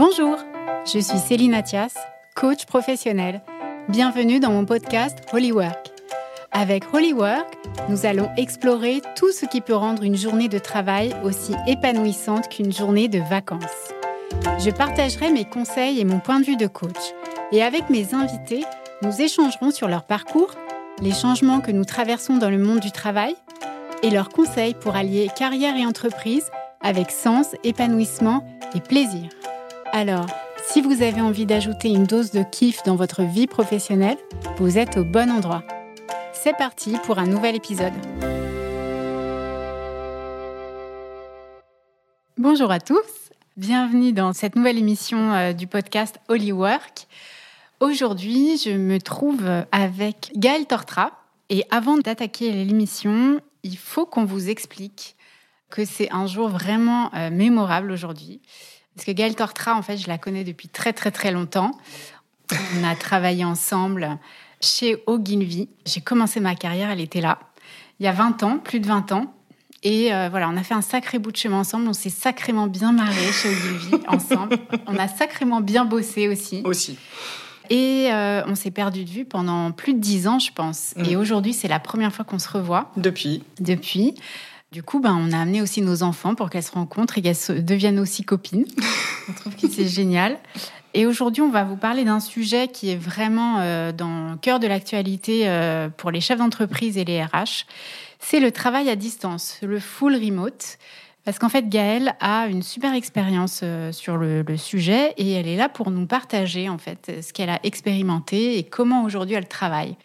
Bonjour, je suis Céline Athias, coach professionnel. Bienvenue dans mon podcast Holywork. Avec Holywork, nous allons explorer tout ce qui peut rendre une journée de travail aussi épanouissante qu'une journée de vacances. Je partagerai mes conseils et mon point de vue de coach. Et avec mes invités, nous échangerons sur leur parcours, les changements que nous traversons dans le monde du travail et leurs conseils pour allier carrière et entreprise avec sens, épanouissement et plaisir. Alors, si vous avez envie d'ajouter une dose de kiff dans votre vie professionnelle, vous êtes au bon endroit. C'est parti pour un nouvel épisode. Bonjour à tous, bienvenue dans cette nouvelle émission euh, du podcast Holywork. Aujourd'hui, je me trouve avec Gaëlle Tortra. Et avant d'attaquer l'émission, il faut qu'on vous explique que c'est un jour vraiment euh, mémorable aujourd'hui. Parce que Gaëlle Tortra, en fait, je la connais depuis très très très longtemps. On a travaillé ensemble chez Ogilvy. J'ai commencé ma carrière, elle était là. Il y a 20 ans, plus de 20 ans. Et euh, voilà, on a fait un sacré bout de chemin ensemble. On s'est sacrément bien marré chez Ogilvy ensemble. On a sacrément bien bossé aussi. Aussi. Et euh, on s'est perdu de vue pendant plus de 10 ans, je pense. Et Mm. aujourd'hui, c'est la première fois qu'on se revoit Depuis. depuis. Du coup, ben, on a amené aussi nos enfants pour qu'elles se rencontrent et qu'elles se- deviennent aussi copines. on trouve que c'est génial. Et aujourd'hui, on va vous parler d'un sujet qui est vraiment euh, dans le cœur de l'actualité euh, pour les chefs d'entreprise et les RH. C'est le travail à distance, le full remote. Parce qu'en fait, Gaëlle a une super expérience euh, sur le, le sujet et elle est là pour nous partager en fait ce qu'elle a expérimenté et comment aujourd'hui elle travaille.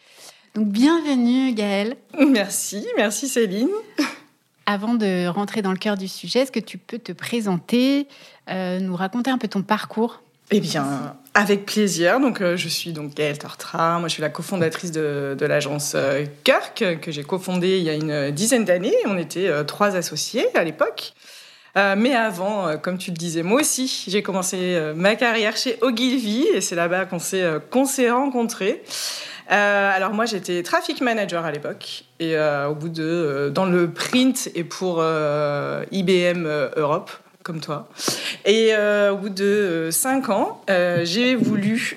Donc bienvenue Gaëlle. Merci, merci Céline. Avant de rentrer dans le cœur du sujet, est-ce que tu peux te présenter, euh, nous raconter un peu ton parcours? Eh bien, avec plaisir. Donc, euh, je suis donc Gaëlle Tortra. Moi, je suis la cofondatrice de, l'agence euh, Kirk, que j'ai cofondée il y a une dizaine d'années. On était trois associés à l'époque. Mais avant, comme tu le disais, moi aussi, j'ai commencé ma carrière chez Ogilvy et c'est là-bas qu'on s'est rencontrés. Euh, alors moi, j'étais traffic manager à l'époque et euh, au bout de euh, dans le print et pour euh, IBM euh, Europe comme toi. Et euh, au bout de euh, cinq ans, j'ai voulu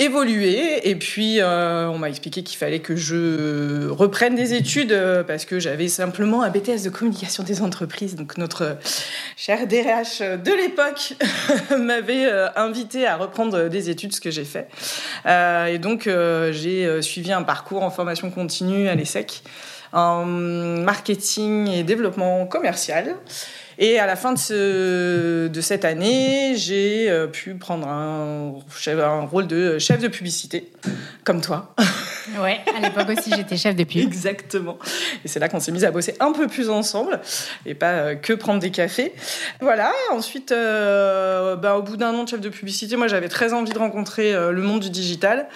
évoluer et puis euh, on m'a expliqué qu'il fallait que je reprenne des études euh, parce que j'avais simplement un BTS de communication des entreprises. Donc notre cher DRH de l'époque m'avait euh, invité à reprendre des études, ce que j'ai fait. Et donc j'ai suivi un parcours en formation continue à l'ESSEC en marketing et développement commercial. Et à la fin de, ce, de cette année, j'ai euh, pu prendre un rôle de chef de publicité, comme toi. Ouais, à l'époque aussi, j'étais chef de pub. Exactement. Et c'est là qu'on s'est mis à bosser un peu plus ensemble et pas euh, que prendre des cafés. Voilà. Ensuite, euh, bah, au bout d'un an de chef de publicité, moi j'avais très envie de rencontrer euh, le monde du digital.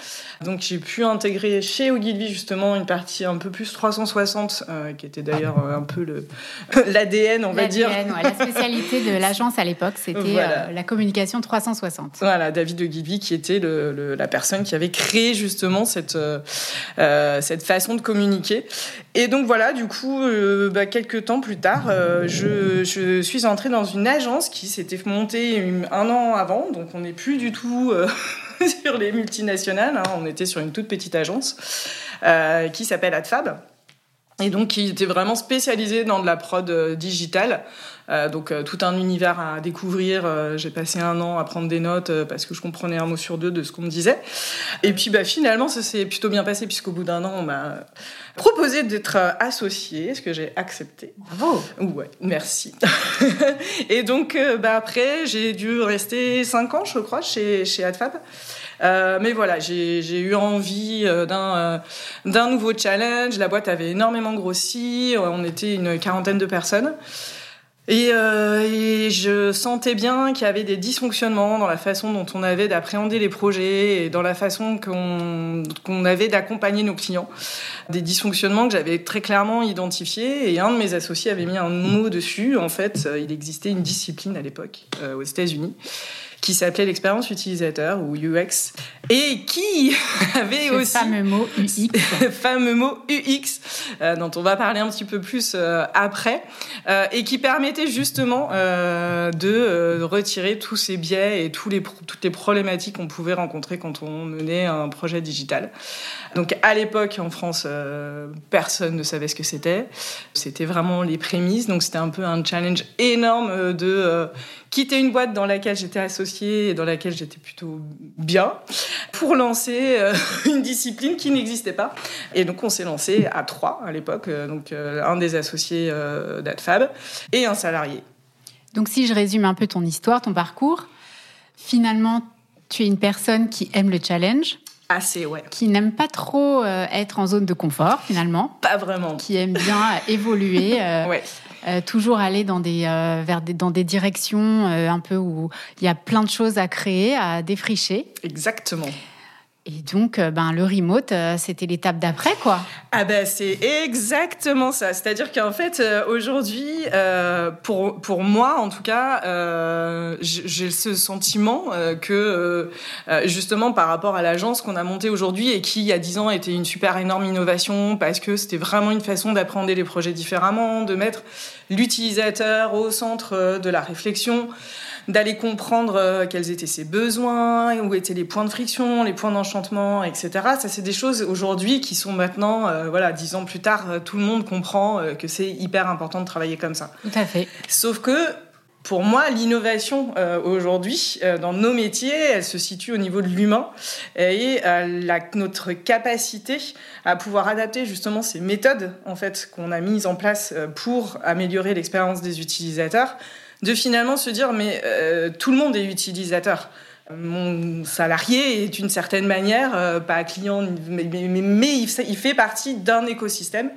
Donc j'ai pu intégrer chez Ogilvy justement une partie un peu plus 360, euh, qui était d'ailleurs un peu le l'ADN, on va dire. L'ADN, ouais, la spécialité de l'agence à l'époque, c'était Voilà. la communication 360. Voilà, David de Guilby, qui était le- le- la personne qui avait créé justement cette, euh, cette façon de communiquer. Et donc voilà, du coup, euh, bah, quelques temps plus tard, euh, je, suis entrée dans une agence qui s'était montée un an avant, donc on n'est plus du tout sur les multinationales, hein, on était sur une toute petite agence qui s'appelle AdFab. Et donc, qui était vraiment spécialisée dans de la prod euh, digitale. Euh, donc, euh, tout un univers à découvrir. Euh, J'ai passé un an à prendre des notes euh, parce que je comprenais un mot sur deux de ce qu'on me disait. Et puis, bah, finalement, ça s'est plutôt bien passé puisqu'au bout d'un an, on m'a proposé d'être euh, associée, ce que j'ai accepté. Bravo Ouais, merci. et donc, euh, bah, après, j'ai dû rester cinq ans, je crois, chez, chez AdFab. Euh, mais voilà, j'ai eu envie euh, d'un euh, d'un nouveau challenge. La boîte avait énormément grossi. On était une quarantaine de personnes. Et, euh, et je sentais bien qu'il y avait des dysfonctionnements dans la façon dont on avait d'appréhender les projets et dans la façon qu'on avait d'accompagner nos clients. Des dysfonctionnements que j'avais très clairement identifiés et un de mes associés avait mis un mot dessus. En fait, il existait une discipline à l'époque euh, aux États-Unis qui s'appelait l'expérience utilisateur ou UX et qui avait Ce aussi fameux mot UX. fameux mot UX euh, dont on va parler un petit peu plus euh, après euh, et qui permettait justement de retirer tous ces biais et tous les pro- toutes les problématiques qu'on pouvait rencontrer quand on menait un projet digital. Donc à l'époque en France, personne ne savait ce que c'était. C'était vraiment les prémices, donc c'était un peu un challenge énorme de quitter une boîte dans laquelle j'étais associée et dans laquelle j'étais plutôt bien pour lancer euh, une discipline qui n'existait pas. Et donc on s'est lancé à trois à l'époque, euh, donc euh, un des associés d'AdFab et un salarié. Donc si je résume un peu ton histoire, ton parcours, finalement, tu es une personne qui aime le challenge, Assez, ouais. qui n'aime pas trop être en zone de confort finalement, Pas vraiment. qui aime bien évoluer, Ouais. Euh, toujours aller dans des, euh, vers dans des directions euh, un peu où il y a plein de choses à créer, à défricher. Exactement. Et donc, euh, ben, le remote, euh, c'était l'étape d'après, quoi. Ah ben c'est exactement ça. C'est-à-dire qu'en fait euh, aujourd'hui, pour pour moi en tout cas, j'ai ce sentiment que justement par rapport à l'agence qu'on a montée aujourd'hui et qui il y a dix ans était une super énorme innovation parce que c'était vraiment une façon d'apprendre les projets différemment, de mettre l'utilisateur au centre de la réflexion d'aller comprendre euh, quels étaient ses besoins, où étaient les points de friction, les points d'enchantement, etc. Ça, c'est des choses aujourd'hui qui sont maintenant, euh, voilà, dix ans plus tard, euh, tout le monde comprend que c'est hyper important de travailler comme ça. Tout à fait. Sauf que pour moi, l'innovation euh, aujourd'hui euh, dans nos métiers, elle se situe au niveau de l'humain et euh, la, notre capacité à pouvoir adapter justement ces méthodes en fait qu'on a mises en place pour améliorer l'expérience des utilisateurs, de finalement se dire mais euh, tout le monde est utilisateur. Mon salarié est d'une certaine manière euh, pas client, mais, mais, mais- il fait partie d'un écosystème.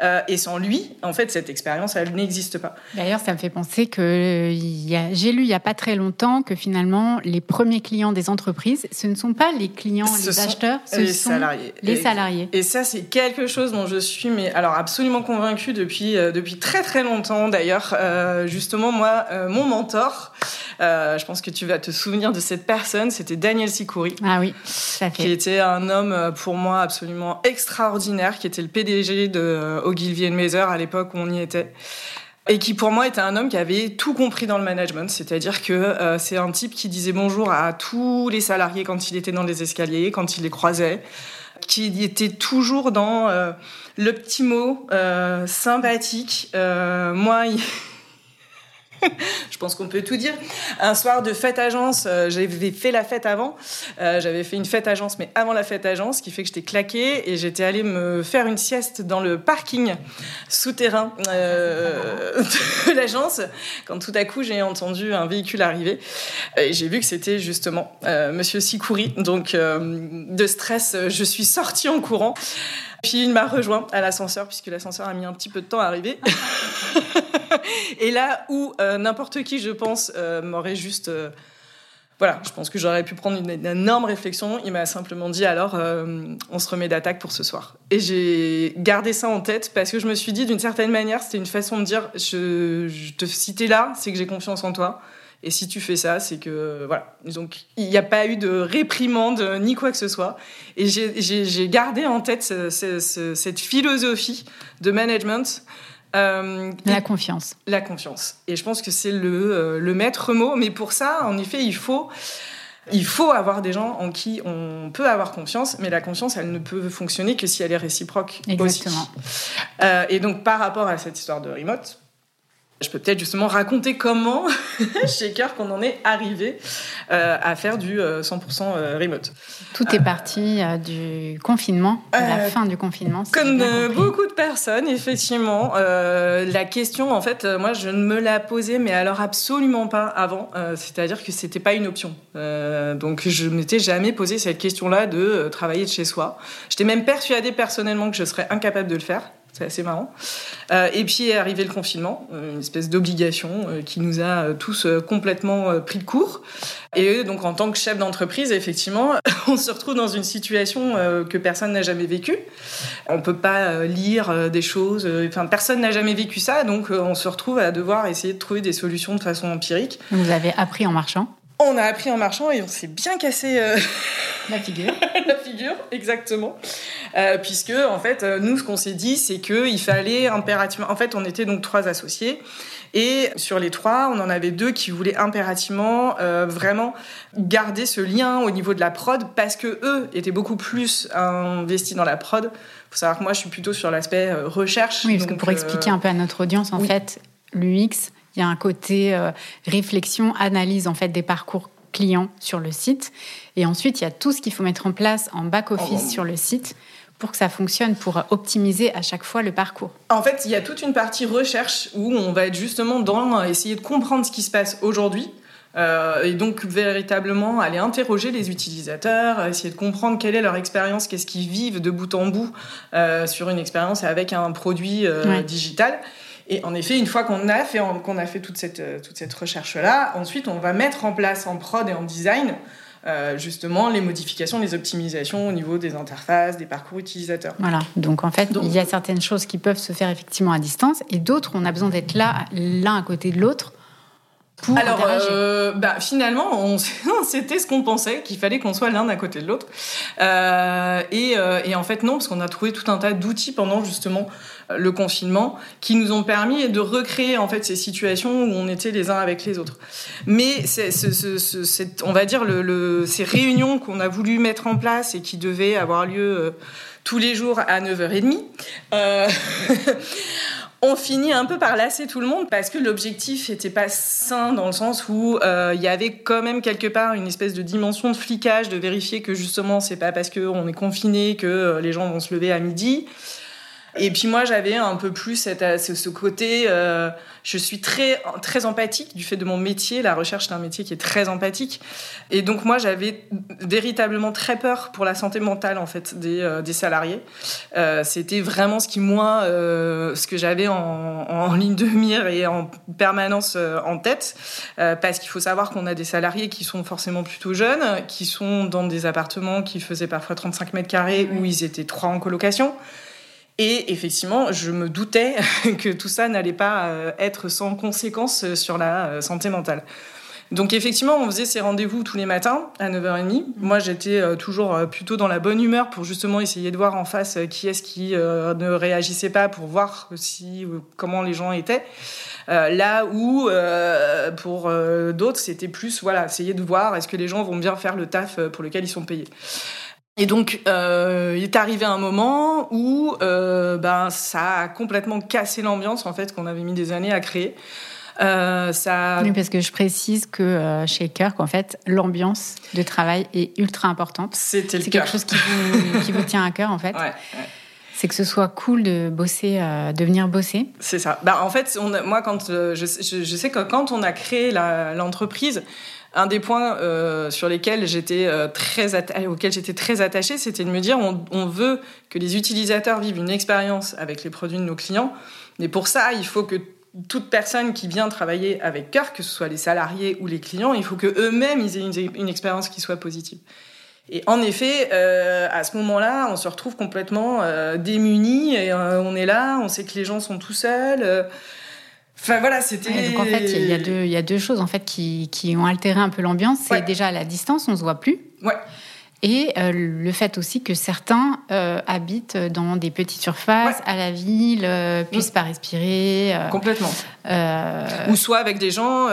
Euh, et sans lui, en fait, cette expérience, elle n'existe pas. D'ailleurs, ça me fait penser que euh, j'ai lu il n'y a pas très longtemps que finalement, les premiers clients des entreprises, ce ne sont pas les clients, Ce les acheteurs, ce les sont salariés. les salariés. Et ça, c'est quelque chose dont je suis, mais alors absolument convaincue depuis euh, depuis très très longtemps. D'ailleurs, Euh, justement, moi, mon mentor, euh, je pense que tu vas te souvenir de cette personne, c'était Daniel Sikouri. Ah oui, ça qui fait. était un homme euh, pour moi absolument extraordinaire, qui était le PDG de euh, Ogilvy Mather à l'époque où on y était. Et qui pour moi était un homme qui avait tout compris dans le management, c'est-à-dire que euh, c'est un type qui disait bonjour à tous les salariés quand il était dans les escaliers, quand il les croisait, qui était toujours dans euh, le petit mot euh, sympathique. Moi, il- je pense qu'on peut tout dire. Un soir de fête agence, euh, j'avais fait la fête avant. Euh, j'avais fait une fête agence, mais avant la fête agence, ce qui fait que j'étais claquée et j'étais allée me faire une sieste dans le parking souterrain euh, de l'agence quand tout à coup j'ai entendu un véhicule arriver et j'ai vu que c'était justement Monsieur Sikouri. Donc de stress, je suis sortie en courant. Puis il m'a rejoint à l'ascenseur puisque l'ascenseur a mis un petit peu de temps à arriver. Et là où euh, n'importe qui, je pense, euh, m'aurait juste... euh, voilà, je pense que j'aurais pu prendre une, une énorme réflexion. Il m'a simplement dit alors, on se remet d'attaque pour ce soir. Et j'ai gardé ça en tête parce que je me suis dit, d'une certaine manière, c'était une façon de dire, je, je te, si t'es là, c'est que j'ai confiance en toi. Et si tu fais ça, c'est que voilà. Donc il n'y a pas eu de réprimande ni quoi que ce soit. Et j'ai- gardé en tête ce- ce- ce- cette philosophie de management. euh, La confiance. la confiance. Et je pense que c'est le, euh, le maître mot. Mais pour ça, en effet, il faut, il faut avoir des gens en qui on peut avoir confiance. Mais la confiance, elle ne peut fonctionner que si elle est réciproque Exactement. aussi. Euh, et donc, par rapport à cette histoire de remote, je peux peut-être justement raconter comment, chez Kirk, on en est arrivé euh, à faire du euh, 100% euh, remote. Tout est parti euh, du confinement, de la Euh, fin du confinement. Comme euh, beaucoup de personnes, effectivement, euh, la question, en fait, euh, moi, je ne me la posais, mais alors absolument pas avant. Euh, C'est-à-dire que c'était pas une option. Euh, donc, je m'étais jamais posé cette question-là de euh, travailler de chez soi. J'étais même persuadée personnellement que je serais incapable de le faire. C'est assez marrant. Euh, et puis est arrivé le confinement, euh, une espèce d'obligation euh, qui nous a tous complètement pris de court. Et donc en tant que chef d'entreprise, effectivement, on se retrouve dans une situation que personne n'a jamais vécue. On peut pas lire des choses, enfin personne n'a jamais vécu ça, donc on se retrouve à devoir essayer de trouver des solutions de façon empirique. Vous avez appris en marchant? On a appris en marchant et on s'est bien cassé la figure. la figure, exactement. puisque en fait, nous, ce qu'on s'est dit, c'est qu'il fallait impérativement. En fait, on était donc trois associés. Et sur les trois, on en avait deux qui voulaient impérativement euh, vraiment garder ce lien au niveau de la prod parce que eux étaient beaucoup plus investis dans la prod. Faut savoir que moi, je suis plutôt sur l'aspect euh, recherche. Oui, parce que pour euh, expliquer un peu à notre audience, en fait, l'UX, il y a un côté réflexion, analyse en fait des parcours clients sur le site. Et ensuite, il y a tout ce qu'il faut mettre en place en back-office oh. sur le site pour que ça fonctionne, pour optimiser à chaque fois le parcours En fait, il y a toute une partie recherche où on va être justement dans essayer de comprendre ce qui se passe aujourd'hui. Euh, et donc véritablement aller interroger les utilisateurs, essayer de comprendre quelle est leur expérience, qu'est-ce qu'ils vivent de bout en bout euh, sur une expérience avec un produit euh, digital. Et en effet, une fois qu'on a fait, qu'on a fait toute cette, toute cette recherche-là, ensuite on va mettre en place en prod et en design euh, justement les modifications, les optimisations au niveau des interfaces, des parcours utilisateurs. Voilà, donc en fait, il y a certaines choses qui peuvent se faire effectivement à distance et d'autres, on a besoin d'être là, l'un à côté de l'autre. Pour Alors, euh, bah, finalement, c'était ce qu'on pensait, qu'il fallait qu'on soit l'un à côté de l'autre. Euh, et, et, en fait, non, parce qu'on a trouvé tout un tas d'outils pendant justement le confinement qui nous ont permis de recréer en fait ces situations où on était les uns avec les autres. Mais c'est, on va dire le, ces réunions qu'on a voulu mettre en place et qui devaient avoir lieu euh, tous les jours à 9h30. Euh, on finit un peu par lasser tout le monde parce que l'objectif n'était pas sain dans le sens où euh, il y avait quand même quelque part une espèce de dimension de flicage, de vérifier que justement c'est pas parce qu'on est confiné que les gens vont se lever à midi. Et puis moi, j'avais un peu plus cette, euh, ce, côté. Euh, je suis très très empathique du fait de mon métier. La recherche, c'est un métier qui est très empathique. Et donc moi, j'avais véritablement très peur pour la santé mentale en fait des, euh, des salariés. Euh, C'était vraiment ce qui moi, ce que j'avais en, en, ligne de mire et en permanence en tête, parce qu'il faut savoir qu'on a des salariés qui sont forcément plutôt jeunes, qui sont dans des appartements qui faisaient parfois 35 mètres carrés où ils étaient trois en colocation. Et effectivement, je me doutais que tout ça n'allait pas euh, être sans conséquences sur la euh, santé mentale. Donc effectivement, on faisait ces rendez-vous tous les matins à 9h30. Moi, j'étais euh, toujours plutôt dans la bonne humeur pour justement essayer de voir en face qui est-ce qui ne réagissait pas pour voir si comment les gens étaient. là où pour d'autres, c'était plus voilà, essayer de voir est-ce que les gens vont bien faire le taf pour lequel ils sont payés. Et donc, euh, il est arrivé un moment où euh, ben, ça a complètement cassé l'ambiance en fait qu'on avait mis des années à créer. Euh, ça... Oui, parce que je précise que euh, chez Kirk, en fait, l'ambiance de travail est ultra importante. C'était C'est quelque chose qui vous, qui vous, tient à cœur, en fait. Ouais, C'est que ce soit cool de bosser, euh, de venir bosser. C'est ça. Bah, en fait, on moi, quand je, je, je, sais que quand on a créé l'entreprise, un des points euh, sur lesquels j'étais euh, très auxquels j'étais très attachée, c'était de me dire on, veut que les utilisateurs vivent une expérience avec les produits de nos clients, mais pour ça, il faut que toute personne qui vient travailler avec cœur, que ce soit les salariés ou les clients, il faut que eux-mêmes ils aient une, expérience qui soit positive. Et en effet, euh, à ce moment-là, on se retrouve complètement euh, démunis et euh, on est là, on sait que les gens sont tout seuls. Enfin voilà, c'était. donc en fait, il y, a deux, il y a deux choses en fait qui, qui ont altéré un peu l'ambiance. C'est déjà à la distance, on se voit plus. Ouais. Et euh, le fait aussi que certains euh, habitent dans des petites surfaces, à la ville, euh, puissent pas respirer. Complètement. Ou soit avec des gens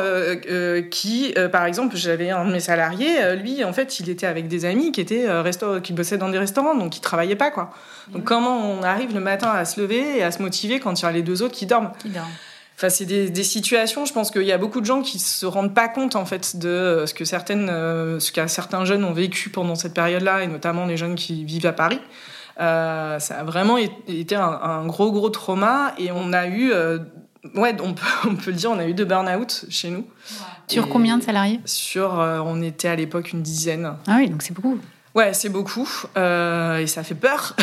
qui, par exemple, j'avais un de mes salariés, lui, en fait, il était avec des amis qui étaient qui bossaient dans des restaurants, donc il travaillaient pas, quoi. Donc comment on arrive le matin à se lever et à se motiver quand il y a les deux autres qui dorment? Qui dorment. Enfin, c'est des, des, situations. Je pense qu'il y a beaucoup de gens qui se rendent pas compte en fait de euh, ce que certaines, euh, ce certains jeunes ont vécu pendant cette période-là, et notamment les jeunes qui vivent à Paris. Euh, ça a vraiment été un, un, gros gros trauma, et on a eu, euh, ouais, on peut, on peut le dire, on a eu deux burn-out chez nous. Sur combien de salariés? Sur, on était à l'époque une dizaine. Ah oui, donc c'est beaucoup. Ouais, c'est beaucoup euh, et ça fait peur.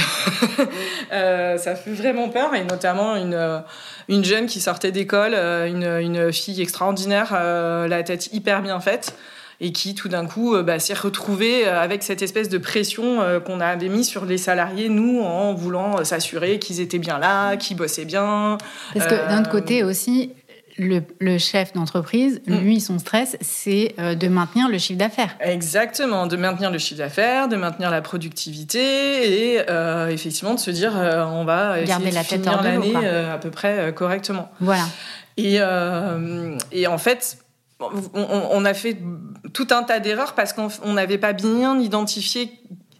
euh, ça fait vraiment peur et notamment une une jeune qui sortait d'école, euh, une, une fille extraordinaire, euh, la tête hyper bien faite et qui tout d'un coup bah, s'est retrouvée avec cette espèce de pression qu'on avait mis sur les salariés, nous, en voulant s'assurer qu'ils étaient bien là, qu'ils bossaient bien. Parce que d'un autre côté aussi, le, chef d'entreprise, mm. lui, son stress, c'est euh, de maintenir le chiffre d'affaires. Exactement, de maintenir le chiffre d'affaires, de maintenir la productivité et euh, effectivement de se dire on va garder la tête finir l'année à peu près correctement. Voilà. Et, et en fait, on, a fait tout un tas d'erreurs parce qu'on n'avait pas bien identifié.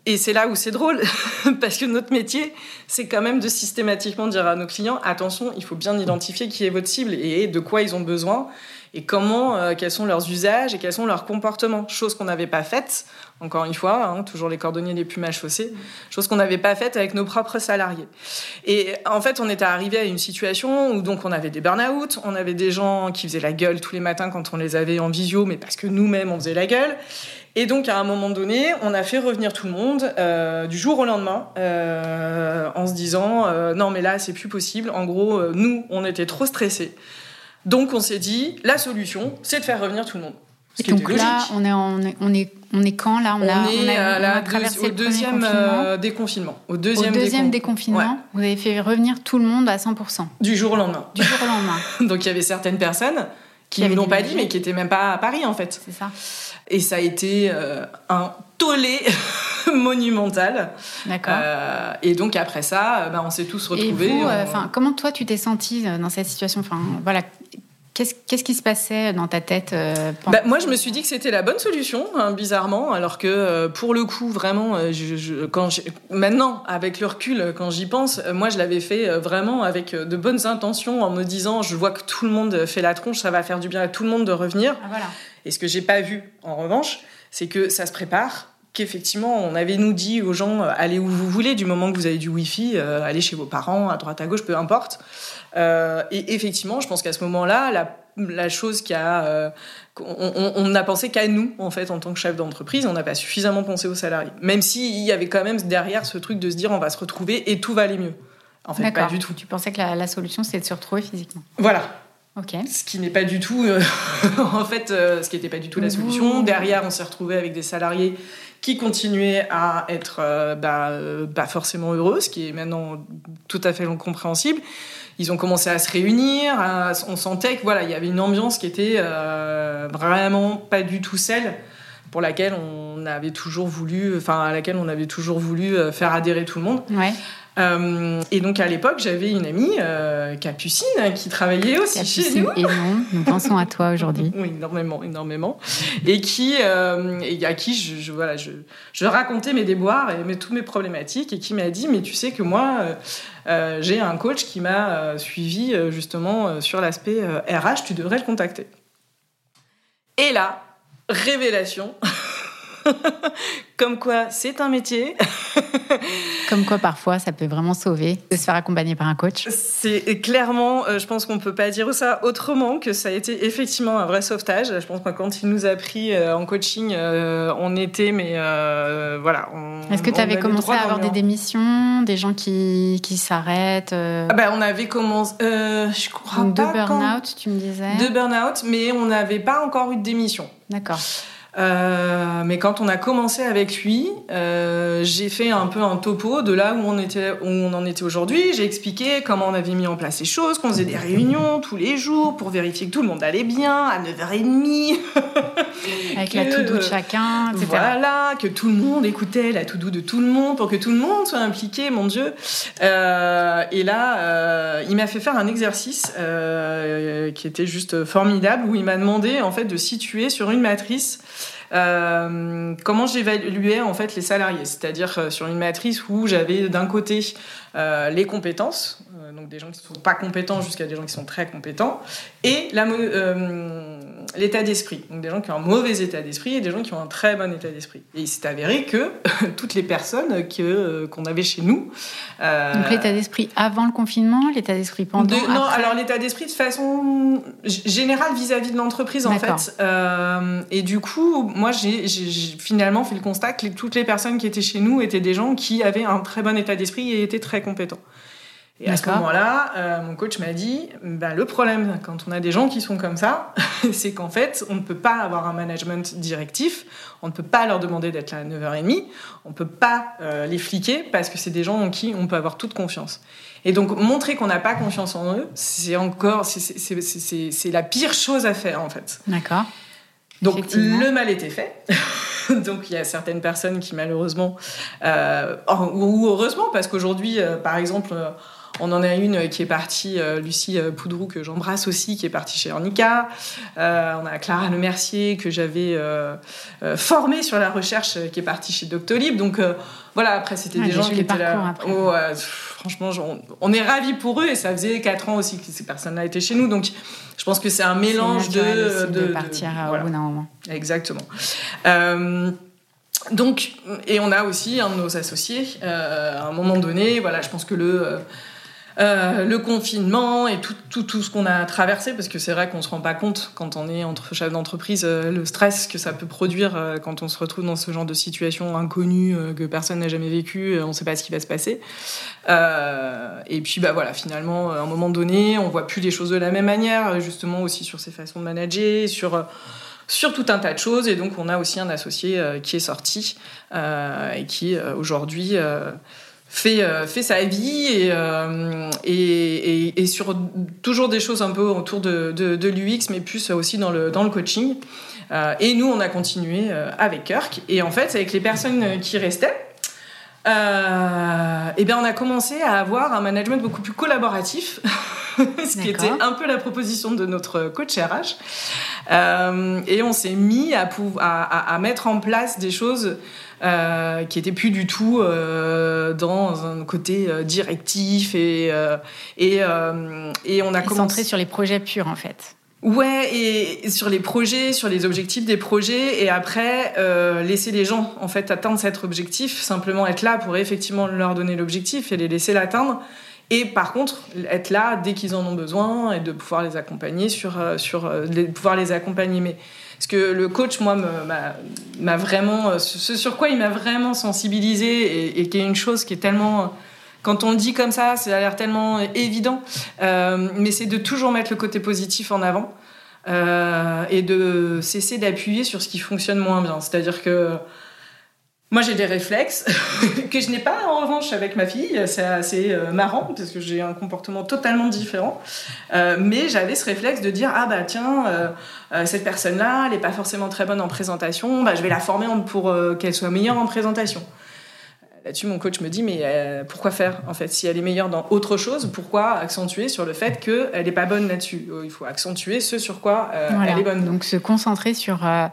Et c'est là où c'est drôle, parce que notre métier, c'est quand même de systématiquement dire à nos clients attention, il faut bien identifier qui est votre cible et de quoi ils ont besoin et comment, euh, quels sont leurs usages et quels sont leurs comportements. Chose qu'on n'avait pas faite, encore une fois, hein, toujours les cordonniers les plus mal chaussés, chose qu'on n'avait pas faite avec nos propres salariés. Et en fait, on était arrivé à une situation où donc on avait des burn-out, on avait des gens qui faisaient la gueule tous les matins quand on les avait en visio, mais parce que nous-mêmes on faisait la gueule. Et donc, à un moment donné, on a fait revenir tout le monde euh, du jour au lendemain euh, en se disant non, mais là, c'est plus possible. En gros, nous, on était trop stressés. Donc on s'est dit, la solution, c'est de faire revenir tout le monde. Ce et donc là, on est, on est, on est, on est quand là? On, a, a, traversé au deuxième euh, déconfinement. Au deuxième, au deuxième déconfinement, vous avez fait revenir tout le monde à 100%. Du jour au lendemain. Du jour au lendemain. donc il y avait certaines personnes qui ne l'ont pas dit, mais qui n'étaient même pas à Paris en fait. C'est ça. Et ça a été euh, un tollé monumental. D'accord. Euh, et donc après ça, ben, on s'est tous retrouvés. Enfin, comment toi tu t'es senti dans cette situation? Enfin, voilà, Qu'est-ce qui se passait dans ta tête euh, bah, Moi, je me suis dit que c'était la bonne solution, hein, bizarrement, alors que euh, pour le coup, vraiment, euh, je, quand maintenant, avec le recul, quand j'y pense, moi, je l'avais fait vraiment avec de bonnes intentions, en me disant, je vois que tout le monde fait la tronche, ça va faire du bien à tout le monde de revenir. Ah, voilà. Et ce que j'ai pas vu, en revanche, c'est que ça se prépare, qu'effectivement, on avait nous dit aux gens, allez où vous voulez, du moment que vous avez du Wi-Fi, allez chez vos parents, à droite, à gauche, peu importe. Euh, et effectivement, je pense qu'à ce moment-là, la, la, chose qui a, euh, on n'a pensé qu'à nous en fait en tant que chef d'entreprise, on n'a pas suffisamment pensé aux salariés. Même s'il y avait quand même derrière ce truc de se dire on va se retrouver et tout va aller mieux. En fait, pas du tout. Tu pensais que la, solution c'était de se retrouver physiquement. Voilà. Ce qui n'est pas du tout, euh, en fait, ce qui n'était pas du tout la solution. Derrière, on s'est retrouvé avec des salariés qui continuaient à être bah, pas forcément heureux, ce qui est maintenant tout à fait compréhensible ils ont commencé à se réunir. on sentait que voilà, il y avait une ambiance qui était euh, vraiment pas du tout celle pour laquelle on avait toujours voulu, enfin à laquelle on avait toujours voulu euh, faire adhérer tout le monde. Ouais. Euh, et donc à l'époque, j'avais une amie, euh, Capucine, qui travaillait aussi chez nous. Et non, nous pensons à toi aujourd'hui. oui, énormément, énormément. Et qui, euh, et à qui je, je voilà, je, je, racontais mes déboires et mes, toutes mes problématiques, et qui m'a dit, mais tu sais que moi, j'ai un coach qui m'a suivi justement sur l'aspect RH, tu devrais le contacter. Et là, révélation. Comme quoi, c'est un métier. Comme quoi, parfois, ça peut vraiment sauver de se faire accompagner par un coach. C'est clairement, euh, je pense qu'on peut pas dire ça autrement que ça a été effectivement un vrai sauvetage. Je pense que quand il nous a pris euh, en coaching, euh, on était, mais voilà. Est-ce que tu avais commencé à avoir des démissions, des gens qui, qui s'arrêtent ah ben, On avait commencé, je crois pas. De burn-out, tu me disais De burn-out, mais on n'avait pas encore eu de démission. D'accord. Euh, mais quand on a commencé avec lui, euh, j'ai fait un peu un topo de là où on, était, où on en était aujourd'hui. J'ai expliqué comment on avait mis en place les choses, qu'on faisait des réunions tous les jours pour vérifier que tout le monde allait bien à 9h30. Avec la tout doux de chacun, etc. Voilà, que tout le monde écoutait la tout doux de tout le monde pour que tout le monde soit impliqué, mon Dieu. Euh, et là, il m'a fait faire un exercice qui était juste formidable où il m'a demandé en fait de situer sur une matrice euh, comment j'évaluais en fait les salariés, c'est-à-dire euh, sur une matrice où j'avais d'un côté euh, les compétences, donc des gens qui ne sont pas compétents jusqu'à des gens qui sont très compétents, et l'état d'esprit, donc des gens qui ont un mauvais état d'esprit et des gens qui ont un très bon état d'esprit. Et il s'est avéré que toutes les personnes que qu'on avait chez nous. donc l'état d'esprit avant le confinement, l'état d'esprit pendant. non, alors l'état d'esprit de façon générale vis-à-vis de l'entreprise en fait. et du coup, moi, j'ai finalement fait le constat que toutes les personnes qui étaient chez nous étaient des gens qui avaient un très bon état d'esprit et étaient très compétents. Et à ce moment-là, euh, mon coach m'a dit, bah, le problème quand on a des gens qui sont comme ça, c'est qu'en fait, on ne peut pas avoir un management directif, on ne peut pas leur demander d'être là à 9h30, on ne peut pas euh, les fliquer parce que c'est des gens en qui on peut avoir toute confiance. Et donc, montrer qu'on n'a pas confiance en eux, c'est encore, c'est la pire chose à faire en fait. D'accord. Donc, le mal était fait. Donc il y a certaines personnes qui malheureusement, euh, ou heureusement, parce qu'aujourd'hui, par exemple, on en a une qui est partie, euh, Lucie euh, Poudrou, que j'embrasse aussi, qui est partie chez Ornica. Euh, on a Clara Le Mercier, que j'avais formée sur la recherche, qui est partie chez Doctolib. Donc voilà, après, c'était des gens qui étaient là. Oh, franchement, on, est ravis pour eux et ça faisait 4 ans aussi que ces personnes-là étaient chez nous. Donc je pense que c'est un mélange de, de, partir au bout d'un moment. Exactement. donc, et on a aussi un de nos associés, à un moment donné, voilà, je pense que le, euh, le confinement et tout, tout, tout ce qu'on a traversé, parce que c'est vrai qu'on se rend pas compte quand on est entre chefs d'entreprise, euh, le stress que ça peut produire euh, quand on se retrouve dans ce genre de situation inconnue que personne n'a jamais vécu, on ne sait pas ce qui va se passer. et puis bah voilà, finalement, à un moment donné, on voit plus les choses de la même manière, justement aussi sur ses façons de manager, sur sur tout un tas de choses. Et donc, on a aussi un associé qui est sorti et qui aujourd'hui fait, euh, fait sa vie euh, et, et, et, sur toujours des choses un peu autour de, de, de l'UX, mais plus aussi dans le, dans le coaching. Euh, et nous, on a continué avec Kirk. Et en fait, avec les personnes qui restaient, et bien on a commencé à avoir un management beaucoup plus collaboratif, ce qui était un peu la proposition de notre coach RH. Et on s'est mis à, à, à, mettre en place des choses euh, qui étaient plus du tout euh, dans un côté euh, directif et et, et on a commencé centré sur les projets purs en fait. Ouais, et sur les projets, sur les objectifs des projets, et après euh, laisser les gens en fait atteindre cet objectif, simplement être là pour effectivement leur donner l'objectif et les laisser l'atteindre. Et par contre, être là dès qu'ils en ont besoin et de pouvoir les accompagner sur, euh, sur euh, pouvoir les accompagner. Mais parce que le coach, moi, m'a vraiment, ce sur quoi il m'a vraiment sensibilisé et, qui est une chose qui est tellement quand on le dit comme ça, ça a l'air tellement évident, euh, mais c'est de toujours mettre le côté positif en avant euh, et de cesser d'appuyer sur ce qui fonctionne moins bien. C'est-à-dire que moi, j'ai des réflexes que je n'ai pas en revanche avec ma fille. C'est assez euh, marrant parce que j'ai un comportement totalement différent. mais j'avais ce réflexe de dire ah bah tiens cette personne-là, elle n'est pas forcément très bonne en présentation. Bah, je vais la former pour qu'elle soit meilleure en présentation. Là-dessus, mon coach me dit, mais euh, pourquoi faire en fait? Si elle est meilleure dans autre chose, pourquoi accentuer sur le fait qu'elle n'est pas bonne là-dessus? Il faut accentuer ce sur quoi euh, elle est bonne. Donc se concentrer sur euh,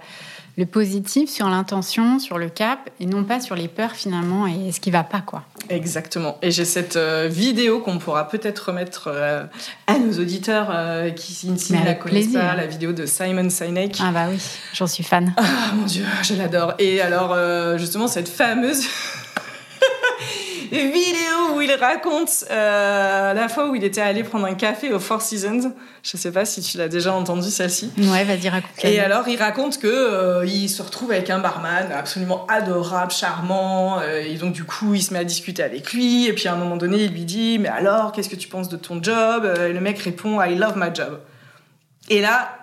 le positif, sur l'intention, sur le cap, et non pas sur les peurs finalement et ce qui va pas quoi. Exactement. Et j'ai cette vidéo qu'on pourra peut-être remettre à nos auditeurs qui ici ne la connaissent pas, la vidéo de Simon Sinek. Ah bah oui, j'en suis fan. Ah mon dieu, je l'adore. Et alors justement cette fameuse vidéo où il raconte euh, la fois où il était allé prendre un café au Four Seasons. Je sais pas si tu l'as déjà entendu celle-ci. Ouais, vas-y raconte. Et alors il raconte que euh, il se retrouve avec un barman absolument adorable, charmant, euh, et donc du coup il se met à discuter avec lui. Et puis à un moment donné il lui dit mais alors qu'est-ce que tu penses de ton job? Et le mec répond I love my job. Et là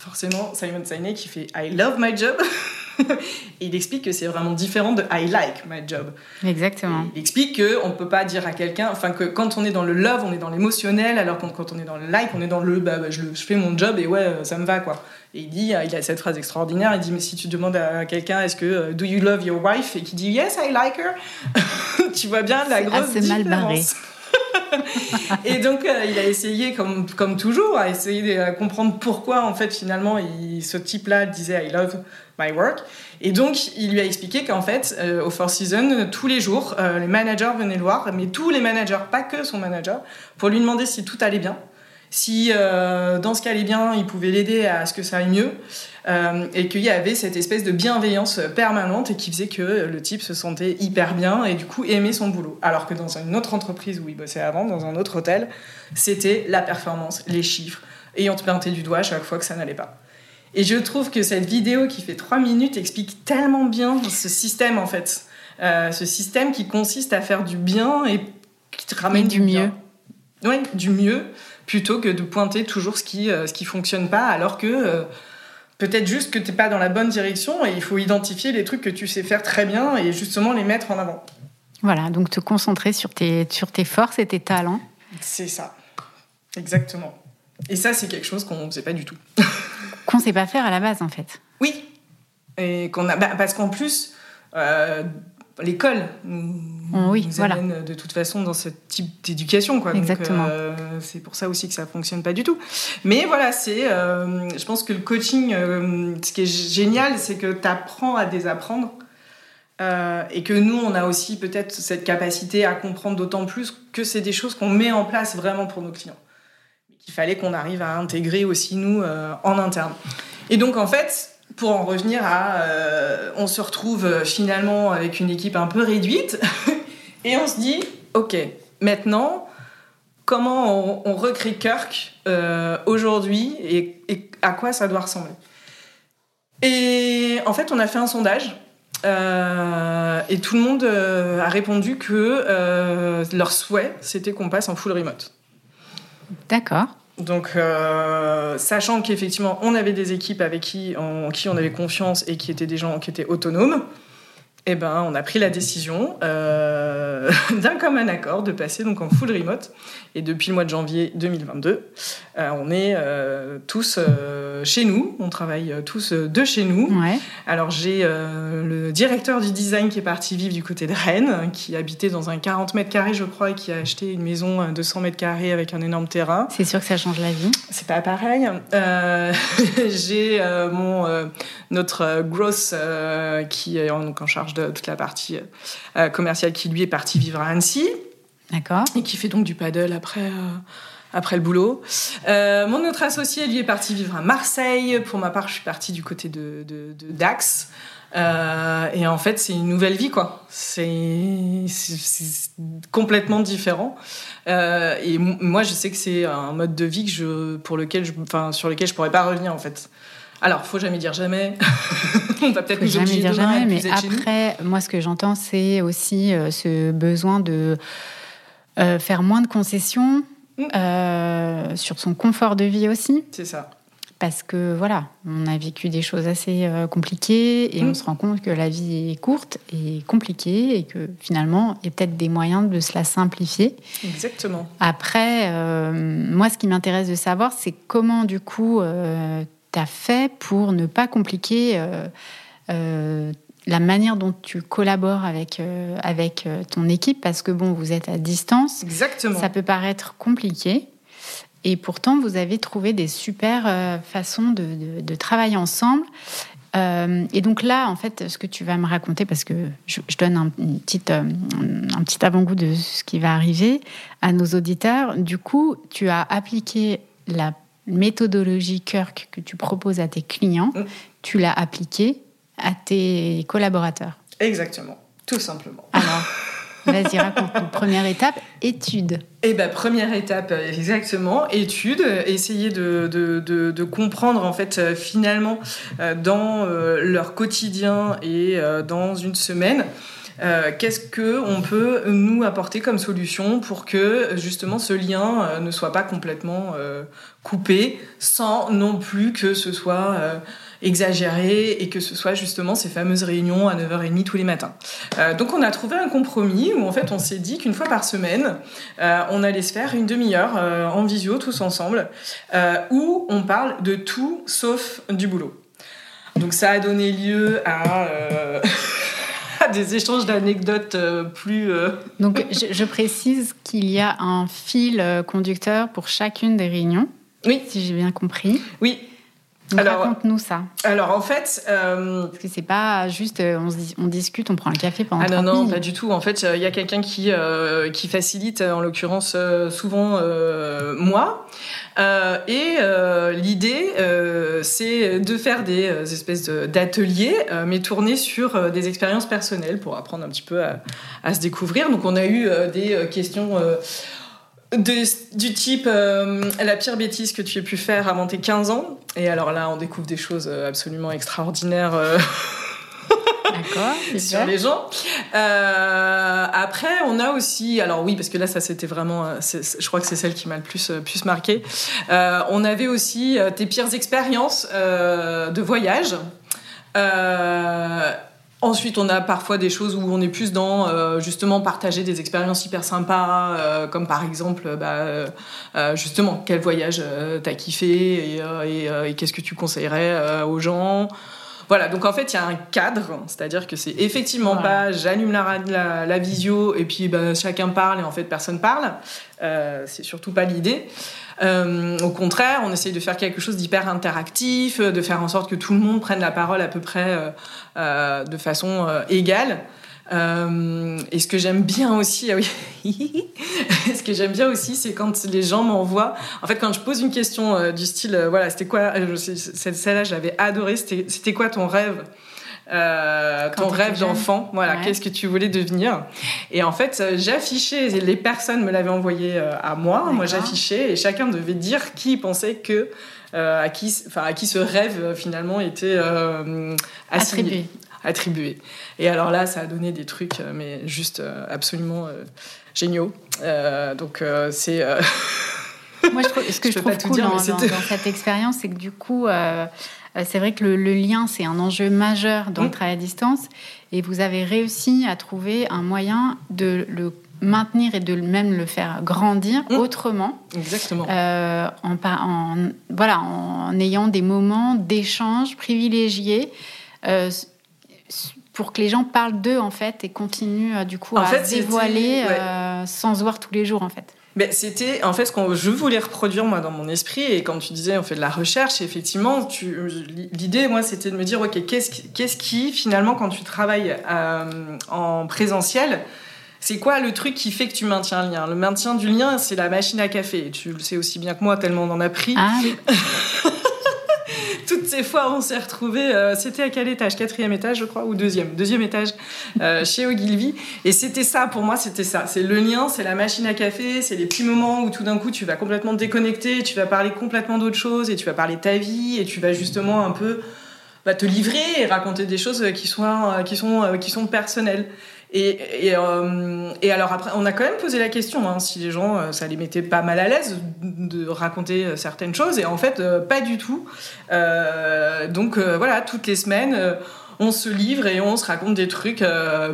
forcément Simon Sinek qui fait I love my job. il explique que c'est vraiment différent de I like my job. Exactement. il explique qu'on ne peut pas dire à quelqu'un, enfin que quand on est dans le love, on est dans l'émotionnel, alors quand, quand on est dans le like, on est dans le bah, bah je, fais mon job et ouais, ça me va quoi. Et il dit, il a cette phrase extraordinaire, il dit mais si tu demandes à quelqu'un est-ce que euh, do you love your wife? Et qui dit yes I like her, tu vois bien la grosse assez mal barré. Et donc, euh, il a essayé, comme, comme toujours, à essayer de comprendre pourquoi, en fait, finalement, ce type-là disait I love my work. Et donc, il lui a expliqué qu'en fait, euh, au Four Seasons, tous les jours, euh, les managers venaient le voir, mais tous les managers, pas que son manager, pour lui demander si tout allait bien. Si dans ce qui allait bien, il pouvait l'aider à ce que ça aille mieux. Euh, et qu'il y avait cette espèce de bienveillance permanente et qui faisait que le type se sentait hyper bien et du coup aimait son boulot. Alors que dans une autre entreprise où il bossait avant, dans un autre hôtel, c'était la performance, les chiffres, et on te pointait du doigt à chaque fois que ça n'allait pas. Et je trouve que cette vidéo qui fait trois minutes explique tellement bien ce système en fait. Euh, ce système qui consiste à faire du bien et qui te ramène du, mieux. ouais, du mieux plutôt que de pointer toujours ce qui ce qui fonctionne pas alors que peut-être juste que tu n'es pas dans la bonne direction et il faut identifier les trucs que tu sais faire très bien et justement les mettre en avant. Voilà, donc te concentrer sur tes, sur tes forces et tes talents. C'est ça, exactement. Et ça, c'est quelque chose qu'on ne sait pas du tout. qu'on ne sait pas faire à la base, en fait. Oui. Et qu'on a, bah, parce qu'en plus, euh, l'école nous, oh oui, nous amène de toute façon dans ce type d'éducation. Quoi. Exactement. Euh, c'est pour ça aussi que ça fonctionne pas du tout. Mais voilà, c'est, euh, je pense que le coaching, ce qui est génial, c'est que tu apprends à désapprendre. et que nous, on a aussi peut-être cette capacité à comprendre d'autant plus que c'est des choses qu'on met en place vraiment pour nos clients. Il fallait qu'on arrive à intégrer aussi nous en interne. Et donc en fait, pour en revenir à, euh, on se retrouve euh, finalement avec une équipe un peu réduite et on se dit, ok, maintenant, comment on, recrée Kirk euh, aujourd'hui et, à quoi ça doit ressembler? Et en fait, on a fait un sondage. et tout le monde a répondu que leur souhait, c'était qu'on passe en full remote. D'accord. Donc, euh, sachant qu'effectivement, on avait des équipes avec qui, en qui on avait confiance et qui étaient des gens qui étaient autonomes, eh ben, on a pris la décision euh, d'un commun accord de passer donc en full remote. Et depuis le mois de janvier 2022, euh, on est euh, tous chez nous, on travaille tous de chez nous. Alors j'ai le directeur du design qui est parti vivre du côté de Rennes, qui habitait dans un 40 mètres carrés, je crois, et qui a acheté une maison de 100 mètres carrés avec un énorme terrain. C'est sûr que ça change la vie. C'est pas pareil. j'ai mon notre grosse qui est en, en charge de toute la partie euh, commerciale qui lui est parti vivre à Annecy. D'accord. Et qui fait donc du paddle après, euh, après le boulot. Euh, mon autre associé, lui, est parti vivre à Marseille. Pour ma part, je suis partie du côté de, Dax. et en fait, c'est une nouvelle vie, quoi. C'est complètement différent. et moi, je sais que c'est un mode de vie que je, pour lequel je, enfin, sur lequel je pourrais pas revenir, en fait. Alors, faut jamais dire jamais. On va peut-être nous jamais dire jamais, mais après, moi, ce que j'entends, c'est aussi euh, ce besoin de euh, faire moins de concessions mm. euh, sur son confort de vie aussi. C'est ça. Parce que voilà, on a vécu des choses assez compliquées et on mm. se rend compte que la vie est courte et compliquée et que finalement, il y a peut-être des moyens de se la simplifier. Exactement. Après, moi, ce qui m'intéresse de savoir, c'est comment du coup tu as fait pour ne pas compliquer euh, euh, la manière dont tu collabores avec, euh, avec ton équipe Parce que bon, vous êtes à distance. Exactement. Ça peut paraître compliqué. Et pourtant, vous avez trouvé des super façons de, de, travailler ensemble. et donc là, en fait, ce que tu vas me raconter, parce que je, donne un, une petite, un petit avant-goût de ce qui va arriver à nos auditeurs, du coup, tu as appliqué la méthodologie Kirk que tu proposes à tes clients, mm. tu l'as appliquée à tes collaborateurs. Exactement, tout simplement. Alors, vas-y, raconte. Première étape, étude. Eh ben, première étape, exactement, étude, essayer de, de, de, comprendre en fait euh, finalement euh, dans euh, leur quotidien et dans une semaine euh, qu'est-ce que on peut nous apporter comme solution pour que justement ce lien euh, ne soit pas complètement euh, coupé, sans non plus que ce soit exagéré et que ce soit justement ces fameuses réunions à 9h30 tous les matins. donc on a trouvé un compromis où en fait on s'est dit qu'une fois par semaine, on allait se faire une demi-heure en visio tous ensemble, où on parle de tout sauf du boulot. Donc ça a donné lieu à des échanges d'anecdotes euh, plus. Euh, Donc, je, précise qu'il y a un fil euh, conducteur pour chacune des réunions. Oui. Si j'ai bien compris. Oui. Alors, raconte-nous ça. Alors en fait, parce que c'est pas juste on, on, discute, on prend le café pendant. Ah non non, pas du tout. En fait, il y a quelqu'un qui qui facilite, en l'occurrence souvent moi. Euh, et euh, l'idée, euh, c'est de faire des espèces d'ateliers, mais tournés sur des expériences personnelles pour apprendre un petit peu à, se découvrir. Donc on a eu des questions... du type la pire bêtise que tu aies pu faire avant tes 15 ans. Et alors là, on découvre des choses absolument extraordinaires. sur les gens. Euh, après, on a aussi, alors oui, parce que là, ça c'était vraiment, euh, je crois que c'est celle qui m'a le plus, euh, plus marqué. Euh, on avait aussi tes pires expériences de voyage. Ensuite, on a parfois des choses où on est plus dans euh, justement partager des expériences hyper sympas, euh, comme par exemple, bah, euh, justement, quel voyage t'as kiffé et, et qu'est-ce que tu conseillerais aux gens. Voilà, donc en fait, il y a un cadre, c'est-à-dire que c'est effectivement pas j'allume la, la, la, visio et puis bah, chacun parle et en fait personne parle. C'est surtout pas l'idée. Euh, au contraire, on essaye de faire quelque chose d'hyper interactif, de faire en sorte que tout le monde prenne la parole à peu près euh, de façon égale. Euh, et ce que j'aime bien aussi, ah oui, ce que j'aime bien aussi, c'est quand les gens m'envoient. En fait, quand je pose une question euh, du style, euh, voilà, c'était quoi Celle-là, j'avais adoré. C'était quoi ton rêve? Ton rêve d'enfant, voilà, qu'est-ce que tu voulais devenir Et en fait, j'affichais, les personnes me l'avaient envoyé à moi, moi j'affichais, et chacun devait dire qui pensait que à qui, enfin à qui ce rêve finalement était attribué attribué. Et alors là, ça a donné des trucs, euh, mais juste euh, absolument euh, géniaux. donc c'est. Moi, je trouve, ce que je, trouve cool dans, cette expérience, c'est que du coup, c'est vrai que le, lien, c'est un enjeu majeur dans le travail à distance, et vous avez réussi à trouver un moyen de le maintenir et de même le faire grandir mmh. autrement. Exactement. en, en, voilà, en ayant des moments d'échange privilégiés pour que les gens parlent d'eux en fait et continuent euh, du coup à se dévoiler euh, sans se voir tous les jours en fait. Ben, c'était en fait ce que je voulais reproduire moi dans mon esprit et quand tu disais on fait de la recherche effectivement l'idée moi c'était de me dire ok qu'est-ce qui, finalement quand tu travailles euh, en présentiel c'est quoi le truc qui fait que tu maintiens le lien? Le maintien du lien, c'est la machine à café. Tu le sais aussi bien que moi, tellement on en a pris. Ah, oui. toutes ces fois, on s'est retrouvés. Euh, c'était à quel étage? Quatrième étage, je crois, ou deuxième? Deuxième étage euh, chez Ogilvy. Et c'était ça, pour moi, c'était ça. C'est le lien, c'est la machine à café, c'est les petits moments où tout d'un coup, tu vas complètement te déconnecter, tu vas parler complètement d'autre chose, et tu vas parler de ta vie, et tu vas justement un peu bah, te livrer et raconter des choses qui sont, euh, qui sont, qui sont personnelles. Et, et, euh, et, alors après, on a quand même posé la question hein, si les gens, euh, ça les mettait pas mal à l'aise de raconter euh, certaines choses. Et en fait, pas du tout. donc voilà, toutes les semaines, on se livre et on se raconte des trucs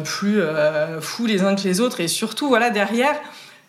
plus fous les uns que les autres. Et surtout, voilà, derrière,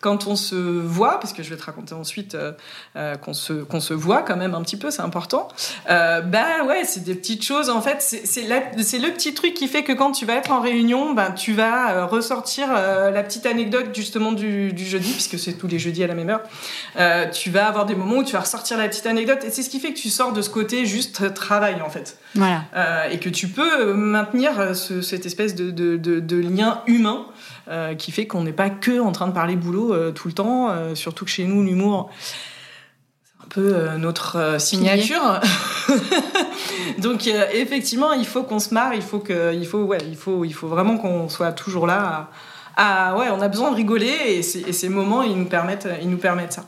quand on se voit, parce que je vais te raconter ensuite euh, euh, qu'on se, qu'on se voit quand même un petit peu, c'est important, euh, bah ouais, c'est des petites choses, en fait, c'est, c'est, le petit truc qui fait que quand tu vas être en réunion, ben, tu vas ressortir la petite anecdote justement du, du, jeudi, puisque c'est tous les jeudis à la même heure, tu vas avoir des moments où tu vas ressortir la petite anecdote, et c'est ce qui fait que tu sors de ce côté juste travail, en fait. Voilà. et que tu peux maintenir ce, cette espèce de, de, de, de lien humain euh, qui fait qu'on n'est pas que en train de parler boulot euh, tout le temps, euh, surtout que chez nous, l'humour, c'est un peu notre signature. Donc effectivement, il faut qu'on se marre, il faut que, il faut, ouais, il faut, il faut vraiment qu'on soit toujours là. À, ouais, on a besoin de rigoler et, ces moments, ils nous permettent, ils nous permettent ça.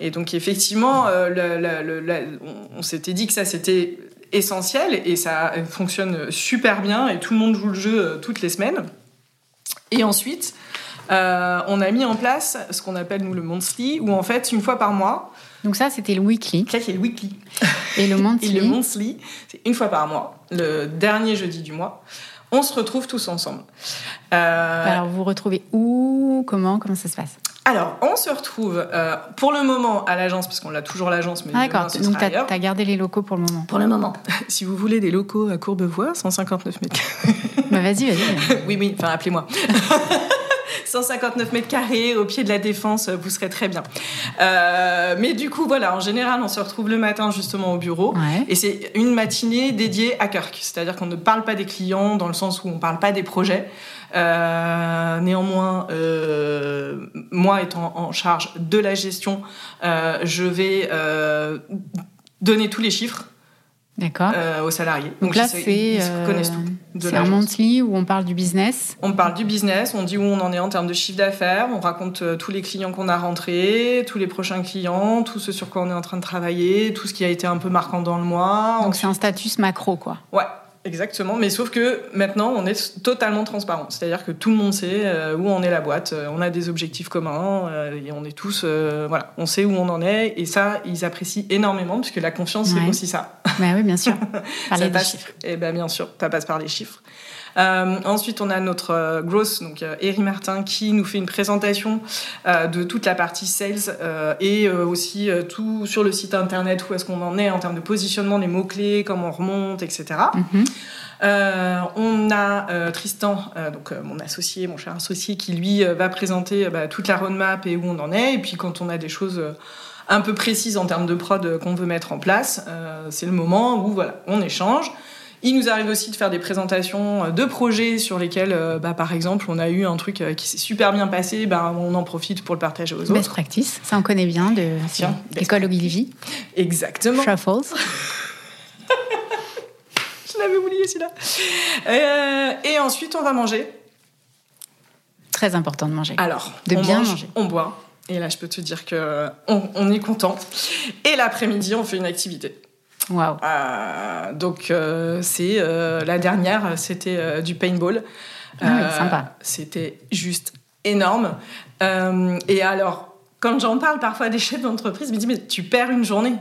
Et donc effectivement, on s'était dit que ça c'était essentiel et ça fonctionne super bien et tout le monde joue le jeu toutes les semaines. Et ensuite, euh, on a mis en place ce qu'on appelle nous le monthly, où en fait, une fois par mois. Donc ça, c'était le weekly. Ça, c'est le weekly. Et le monthly. Et le monthly, c'est une fois par mois, le dernier jeudi du mois. On se retrouve tous ensemble. Euh... Alors, vous vous retrouvez où Comment Comment ça se passe? Alors, on se retrouve euh, pour le moment à l'agence, parce qu'on l'a toujours l'agence, mais ah, D'accord, donc tu as, gardé les locaux pour le moment. Pour le moment. si vous voulez des locaux à Courbevoie, 159 mètres carrés. bah vas-y, vas-y. oui, oui, enfin appelez-moi. 159 mètres carrés au pied de la défense, vous serez très bien. Euh, mais du coup, voilà, en général, on se retrouve le matin justement au bureau. Et c'est une matinée dédiée à Kirk. C'est-à-dire qu'on ne parle pas des clients dans le sens où on ne parle pas des projets. Euh, néanmoins, euh, moi étant en charge de la gestion, euh, je vais donner tous les chiffres aux salariés. Donc, là, c'est C'est un monthly où on parle du business. On parle du business, on dit où on en est en termes de chiffre d'affaires, on raconte tous les clients qu'on a rentrés, tous les prochains clients, tout ce sur quoi on est en train de travailler, tout ce qui a été un peu marquant dans le mois. Donc c'est un status macro, quoi. Ouais, exactement. Mais sauf que maintenant, on est totalement transparent. C'est-à-dire que tout le monde sait euh, où en est la boîte. Euh, on a des objectifs communs euh, et on est tous, voilà, on sait où on en est. Et ça, ils apprécient énormément puisque la confiance, c'est aussi ça. Bah oui, bien sûr. Parler des chiffres. Et eh ben bien sûr, ça passe par les chiffres. Euh, ensuite, on a notre euh, growth, donc euh, Eri Martin, qui nous fait une présentation de toute la partie sales et aussi tout sur le site internet, où est-ce qu'on en est en termes de positionnement des mots-clés, comment on remonte, etc. Mhm. on a Tristan, donc mon associé, mon cher associé, qui lui va présenter bah, toute la roadmap et où on en est. Et puis quand on a des choses un peu précises en termes de prod qu'on veut mettre en place, c'est le moment où voilà, on échange. Il nous arrive aussi de faire des présentations euh, de projets sur lesquels, euh, bah, par exemple, on a eu un truc euh, qui s'est super bien passé, bah, on en profite pour le partager aux autres. Best practice, ça on connaît bien de l'école Ogilvy. Exactement. Truffles. Je l'avais oublié celui-là. et ensuite, on va manger. Très important de manger. Alors, de bien manger. On boit. Et là, je peux te dire que on est content. Et l'après-midi, on fait une activité. Wow. Euh, donc euh, c'est euh, la dernière, c'était du paintball. Ah sympa. C'était juste énorme. et alors, quand j'en parle parfois à des chefs d'entreprise, ils me disent mais tu perds une journée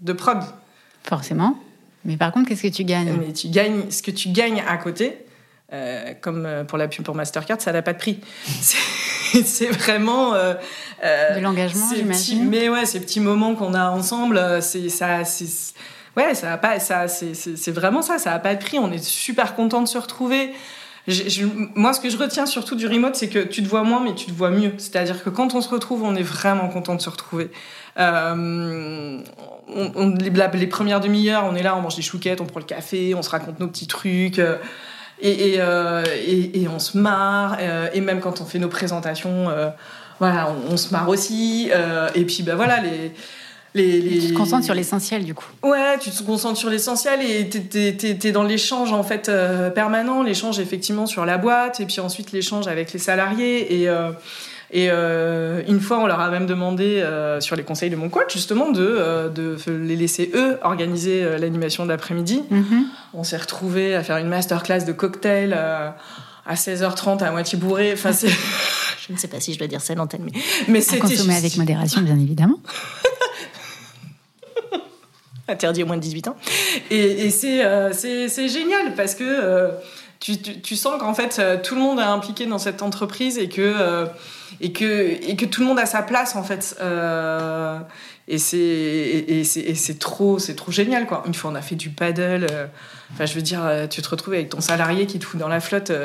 de prod. Forcément. Mais par contre, qu'est-ce que tu gagnes? Mais tu gagnes ce que tu gagnes à côté. comme pour la pub pour Mastercard, ça n'a pas de prix. C'est vraiment de l'engagement, j'imagine. Mais ouais, ces petits moments qu'on a ensemble, c'est ça, ouais, ça a pas, ça, c'est vraiment ça, ça a pas de prix. On est super content de se retrouver. moi, ce que je retiens surtout du remote, c'est que tu te vois moins, mais tu te vois mieux. C'est-à-dire que quand on se retrouve, on est vraiment content de se retrouver. Euh, les, premières demi-heures, on est là, on mange des chouquettes, on prend le café, on se raconte nos petits trucs. Euh, et, euh, et, et, on se marre. et même quand on fait nos présentations, voilà, on, on, se marre aussi. et puis, ben voilà, les tu te concentres sur l'essentiel du coup. Ouais, tu te concentres sur l'essentiel et tu es, dans l'échange en fait euh, permanent, l'échange effectivement sur la boîte et puis ensuite l'échange avec les salariés et euh, et euh, une fois, on leur a même demandé, sur les conseils de mon coach, justement, de, de les laisser eux organiser l'animation de l'après-midi. Mm-hmm. On s'est retrouvés à faire une masterclass de cocktail à 16h30 à moitié bourré. Enfin, je ne sais pas si je dois dire ça à l'antenne, mais, mais c'était. Consommer avec modération, bien évidemment. interdit au moins de 18 ans. Et, euh, c'est génial parce que euh, tu, sens qu'en fait euh, tout le monde est impliqué dans cette entreprise et que, et que, et que tout le monde a sa place en fait. et c'est trop, trop génial quoi. Une fois on a fait du paddle. Enfin, je veux dire, tu te retrouves avec ton salarié qui te fout dans la flotte.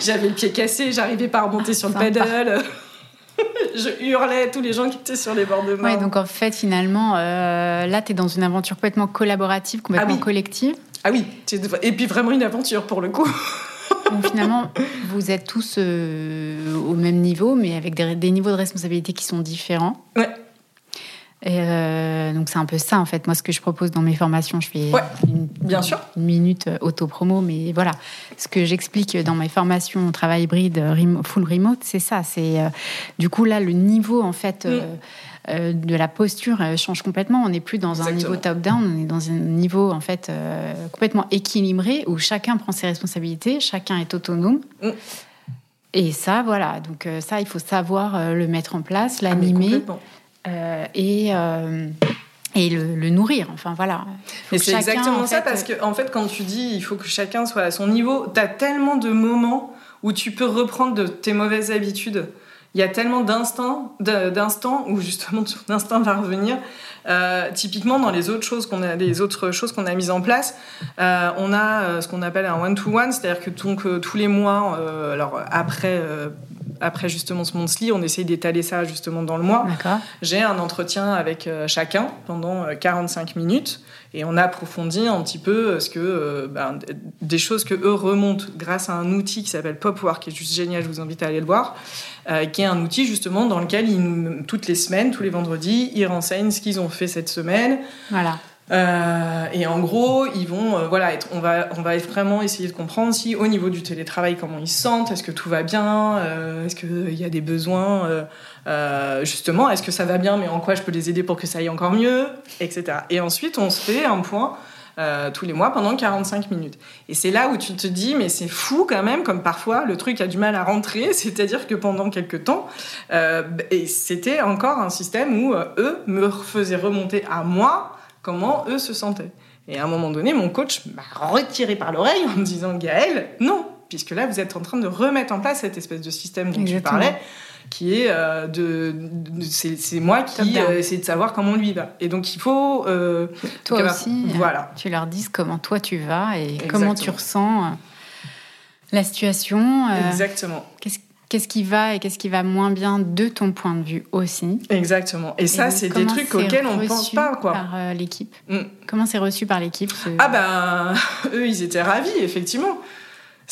J'avais le pied cassé, j'arrivais pas à remonter sur le paddle. Je hurlais à tous les gens qui étaient sur les bords de mer. Ouais, donc en fait, finalement, euh, là, tu es dans une aventure complètement collaborative, complètement ah collective. Ah oui, et puis vraiment une aventure pour le coup. donc finalement, vous êtes tous euh, au même niveau, mais avec des, des, niveaux de responsabilité qui sont différents. Ouais. Et euh, donc c'est un peu ça en fait. Moi, ce que je propose dans mes formations, je fais une, bien sûr. une minute euh, auto-promo, mais voilà, ce que j'explique dans mes formations travail hybride, full remote, c'est ça. C'est euh, du coup là le niveau en fait. Mm. de la posture change complètement. On n'est plus dans un niveau top-down, on est dans un niveau en fait complètement équilibré où chacun prend ses responsabilités, chacun est autonome. Mm. Et ça, voilà. Donc ça, il faut savoir le mettre en place, ah, l'animer. Euh, et, euh, et le, nourrir. Enfin voilà. Mais c'est exactement ça parce que en fait quand tu dis il faut que chacun soit à son niveau, tu as tellement de moments où tu peux reprendre de tes mauvaises habitudes. Il y a tellement d'instants, d'instants où justement ton instinct va revenir. Euh, typiquement, dans les autres choses qu'on a, les autres choses qu'on a mises en place, on a ce qu'on appelle un one-to-one, c'est-à-dire que donc tous les mois, alors après après justement ce monthly, on essaye d'étaler ça justement dans le mois. J'ai un entretien avec euh, chacun pendant 45 euh, minutes et on approfondit un petit peu euh, ce que ben, des choses que eux remontent grâce à un outil qui s'appelle Popwork, qui est juste génial. Je vous invite à aller le voir, qui est un outil justement dans lequel ils toutes les semaines, tous les vendredis, ils renseignent ce qu'ils ont fait cette semaine. Voilà Euh, et en gros, ils vont, euh, voilà, être, on va, on va vraiment essayer de comprendre si au niveau du télétravail, comment ils se sentent, est-ce que tout va bien, euh, est-ce qu'il y a des besoins, justement, est-ce que ça va bien, mais en quoi je peux les aider pour que ça aille encore mieux, etc. Et ensuite, on se fait un point tous les mois pendant 45 minutes. Et c'est là où tu te dis, mais c'est fou quand même, comme parfois le truc a du mal à rentrer, c'est-à-dire que pendant quelques temps, et c'était encore un système où eux me faisaient remonter à moi comment eux se sentaient. Et à un moment donné, mon coach m'a retiré par l'oreille en me disant Gaël, non, puisque là, vous êtes en train de remettre en place cette espèce de système dont tu parlais, qui est euh, de, c'est moi qui euh, essaie de savoir comment lui va. Et donc il faut euh, toi aussi, voilà, tu leur dises comment toi tu vas et comment tu ressens la situation. Exactement. Qu'est-ce qu'est-ce qui va et qu'est-ce qui va moins bien de ton point de vue aussi. Exactement. Et, ça, c'est des trucs auxquels on ne pense pas. Quoi. Par euh, l'équipe. Mm. Comment c'est reçu par l'équipe Ah ben, eux, ils étaient ravis, effectivement.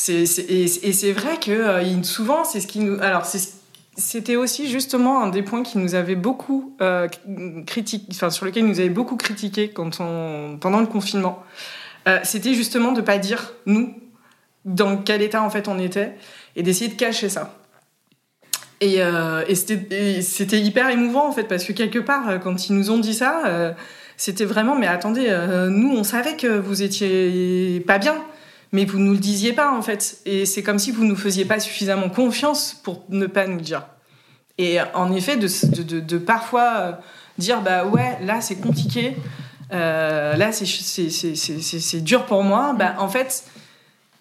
et, c'est vrai que euh, souvent, c'est ce qui nous... Alors, c'était aussi justement un des points qui nous avait beaucoup euh, critiqué, enfin sur lequel nous avait beaucoup critiqué quand on, pendant le confinement. c'était justement de pas dire nous dans quel état en fait on était et d'essayer de cacher ça. Et, euh, et c'était hyper émouvant en fait parce que quelque part euh, quand ils nous ont dit ça, euh, c'était vraiment mais attendez, nous on savait que vous étiez pas bien, mais vous nous le disiez pas en fait. Et c'est comme si vous nous faisiez pas suffisamment confiance pour ne pas nous le dire. Et en effet, de, de, de, parfois dire bah ouais là c'est compliqué, là c'est dur pour moi, bah en fait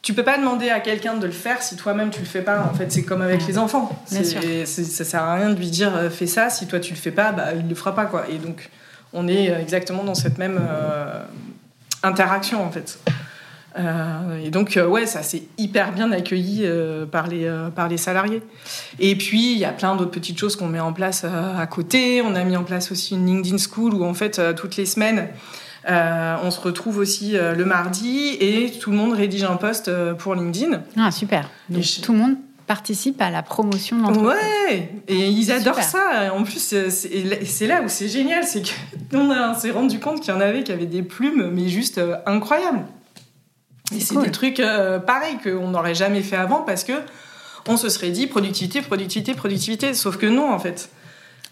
tu peux pas demander à quelqu'un de le faire si toi-même tu le fais pas. En fait, c'est comme avec les enfants. ça sert à rien de lui dire euh, fais ça. Si toi tu le fais pas, bah, il le fera pas quoi. Et donc on est euh, exactement dans cette même euh, interaction en fait. et donc ouais, ça c'est hyper bien accueilli par les par les salariés. Et puis il y a plein d'autres petites choses qu'on met en place à côté. On a mis en place aussi une LinkedIn School où en fait toutes les semaines euh, on se retrouve aussi euh, le mardi et tout le monde rédige un post euh, pour LinkedIn. Ah, super. Donc, tout le monde participe à la promotion de l'entreprise. Ouais, et ils adorent ça. En plus, c'est là où c'est génial, c'est qu'on s'est rendu compte qu'il y en avait qui avaient des plumes, mais juste incroyables. Et c'est des trucs pareils qu'on n'aurait jamais fait avant parce que on se serait dit productivité, productivité, productivité. Sauf que non, en fait.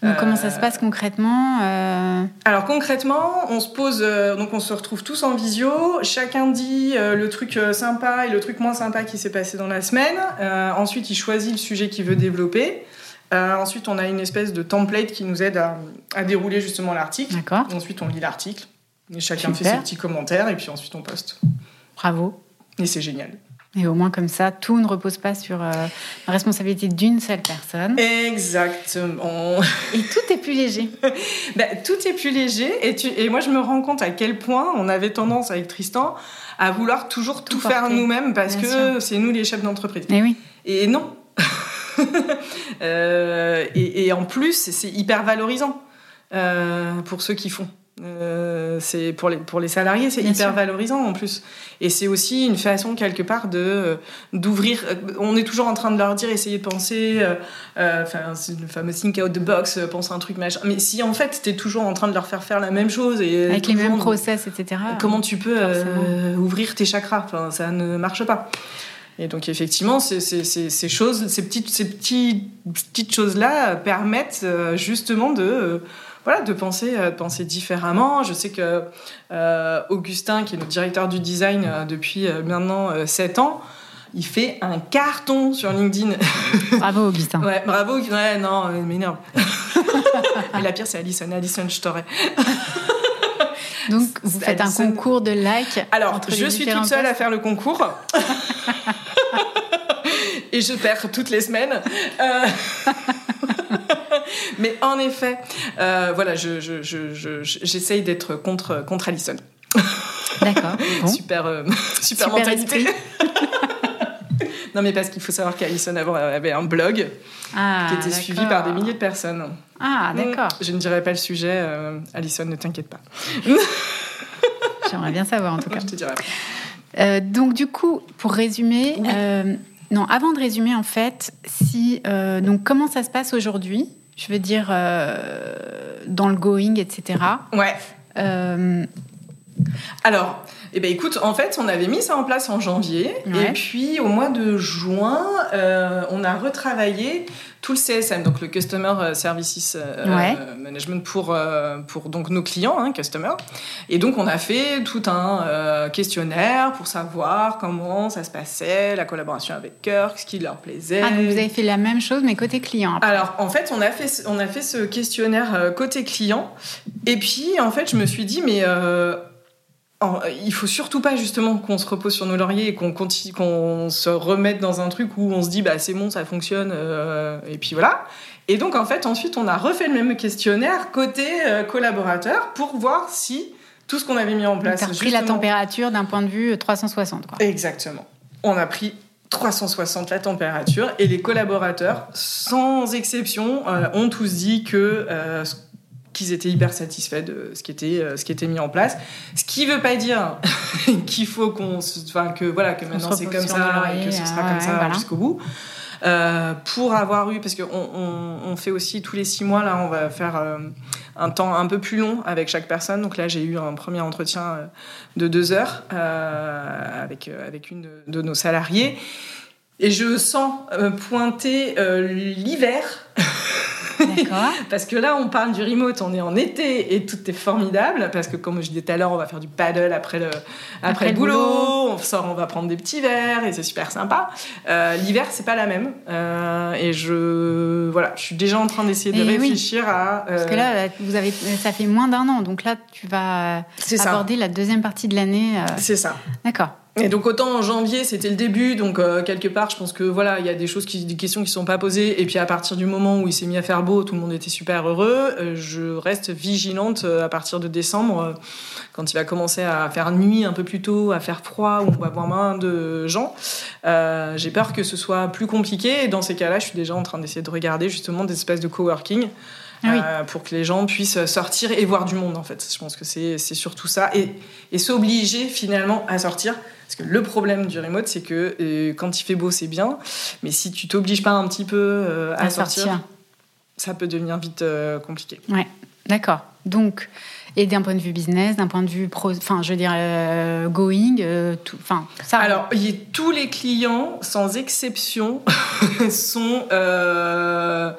Donc, comment ça se passe concrètement euh Alors concrètement, on se pose, euh, donc on se retrouve tous en visio. Chacun dit euh, le truc sympa et le truc moins sympa qui s'est passé dans la semaine. ensuite, il choisit le sujet qu'il veut développer. ensuite, on a une espèce de template qui nous aide à, dérouler justement l'article. D'accord. Ensuite, on lit l'article. Et chacun fait ses petits commentaires et puis ensuite on poste. Bravo. Et c'est génial. Et au moins comme ça, tout ne repose pas sur euh, la responsabilité d'une seule personne. Exactement. Et tout est plus léger. ben, tout est plus léger. Et, tu, et moi, je me rends compte à quel point on avait tendance avec Tristan à vouloir toujours tout, faire nous-mêmes parce que c'est nous les chefs d'entreprise. Et oui. Et non. euh, et, et, en plus, c'est hyper valorisant euh, pour ceux qui font. Euh, c'est pour les pour les salariés c'est hyper valorisant en plus. Et c'est aussi une façon quelque part de euh, d'ouvrir euh, on est toujours en train de leur dire essayer de penser enfin c'est le fameux think out the box penser un truc machin. Mais si en fait tu es toujours en train de leur faire faire la même chose et avec les mêmes process etc comment tu peux ouvrir tes chakras. Enfin ça ne marche pas. Et donc effectivement, ces, ces, ces, choses, ces petites, ces petits, petites choses-là permettent justement de voilà, de penser, euh, de penser différemment. Je sais que euh, Augustin, qui est notre directeur du design euh, depuis maintenant 7 ans, il fait un carton sur LinkedIn. Bravo, Augustin. ouais, bravo. Ouais, non, il m'énerve. Et la pire, c'est Alison. Alison, je t'aurais. Donc, vous faites un concours de likes. Alors, je suis toute seule à faire le concours. Et je perds toutes les semaines. Mais en effet, euh, voilà, j'essaye je, je, d'être contre, contre Alison. D'accord. Super, euh, super, mentalité. non, mais parce qu'il faut savoir qu'Alison avait un blog ah, qui était suivi par des milliers de personnes. Ah, d'accord. Je ne dirai pas le sujet. Euh, Alison, ne t'inquiète pas. J'aimerais bien savoir, en tout cas. Je te dirai. Euh, donc, du coup, pour résumer, non, avant de résumer, en fait, si donc comment ça se passe aujourd'hui je veux dire, euh, dans le going, etc. Ouais. Euh, Alors, eh ben, écoute, en fait, on avait mis ça en place en janvier. Ouais. Et puis, au mois de juin, euh, on a retravaillé tout le CSM, donc le Customer Services euh, Ouais. Management pour, euh, pour donc, nos clients, hein, customers. Et donc, on a fait tout un euh, questionnaire pour savoir comment ça se passait, la collaboration avec Kirk, ce qui leur plaisait. Ah, donc vous avez fait la même chose, mais côté client. après. Alors, en fait, on a fait, ce- on a fait ce questionnaire côté client. Et puis, en fait, je me suis dit, mais en- il faut surtout pas, justement, qu'on se repose sur nos lauriers et qu'on continue, qu'on se remette dans un truc où on se dit, bah, c'est bon, ça fonctionne. euh, et puis voilà. Et donc, en fait, ensuite, on a refait le même questionnaire côté euh, collaborateur pour voir si tout ce qu'on avait mis en place. t'as repris la justement- température d'un point de vue euh, 360. Quoi. Exactement. On a pris 360 la température et les collaborateurs, sans exception, euh, ont tous dit que euh, qu'ils étaient hyper satisfaits de ce qui était euh, ce qui était mis en place. Ce qui veut pas dire qu'il faut qu'on, se- enfin que voilà que maintenant c'est comme ça et que ce sera comme ouais, ça voilà. jusqu'au bout. Euh, pour avoir eu, parce qu'on on, on fait aussi tous les six mois, là, on va faire euh, un temps un peu plus long avec chaque personne. Donc là, j'ai eu un premier entretien de deux heures euh, avec, avec une de, de nos salariés. Et je sens pointer l'hiver. parce que là, on parle du remote, on est en été et tout est formidable, parce que comme je disais tout à l'heure, on va faire du paddle après le, après Après le boulot, boulot. on sort, on va prendre des petits verres et c'est super sympa. Euh, L'hiver, c'est pas la même. Euh, et je, voilà, je suis déjà en train d'essayer de Et oui. réfléchir à. euh, Parce que là, vous avez, ça fait moins d'un an. Donc là, tu vas c'est ça. aborder la deuxième partie de l'année. euh, C'est ça. D'accord. Et donc autant en janvier c'était le début, donc euh, quelque part je pense que voilà il y a des choses qui, des questions qui sont pas posées, et puis à partir du moment où il s'est mis à faire beau, tout le monde était super heureux. Euh, je reste vigilante euh, à partir de décembre, euh, quand il va commencer à faire nuit un peu plus tôt, à faire froid, où on va voir moins de gens. Euh, J'ai peur que ce soit plus compliqué, et dans ces cas-là je suis déjà en train d'essayer de regarder justement des espèces de coworking. Ah oui. euh, pour que les gens puissent sortir et voir du monde en fait. Je pense que c'est surtout ça et, et s'obliger finalement à sortir parce que le problème du remote c'est que euh, quand il fait beau c'est bien mais si tu t'obliges pas un petit peu euh, à, À sortir, sortir. ça peut devenir vite compliqué. D'accord. Donc, et d'un point de vue business, d'un point de vue pro, enfin, je veux dire, euh, going, euh, tout, enfin, ça. Alors, y tous les clients, sans exception, sont euh,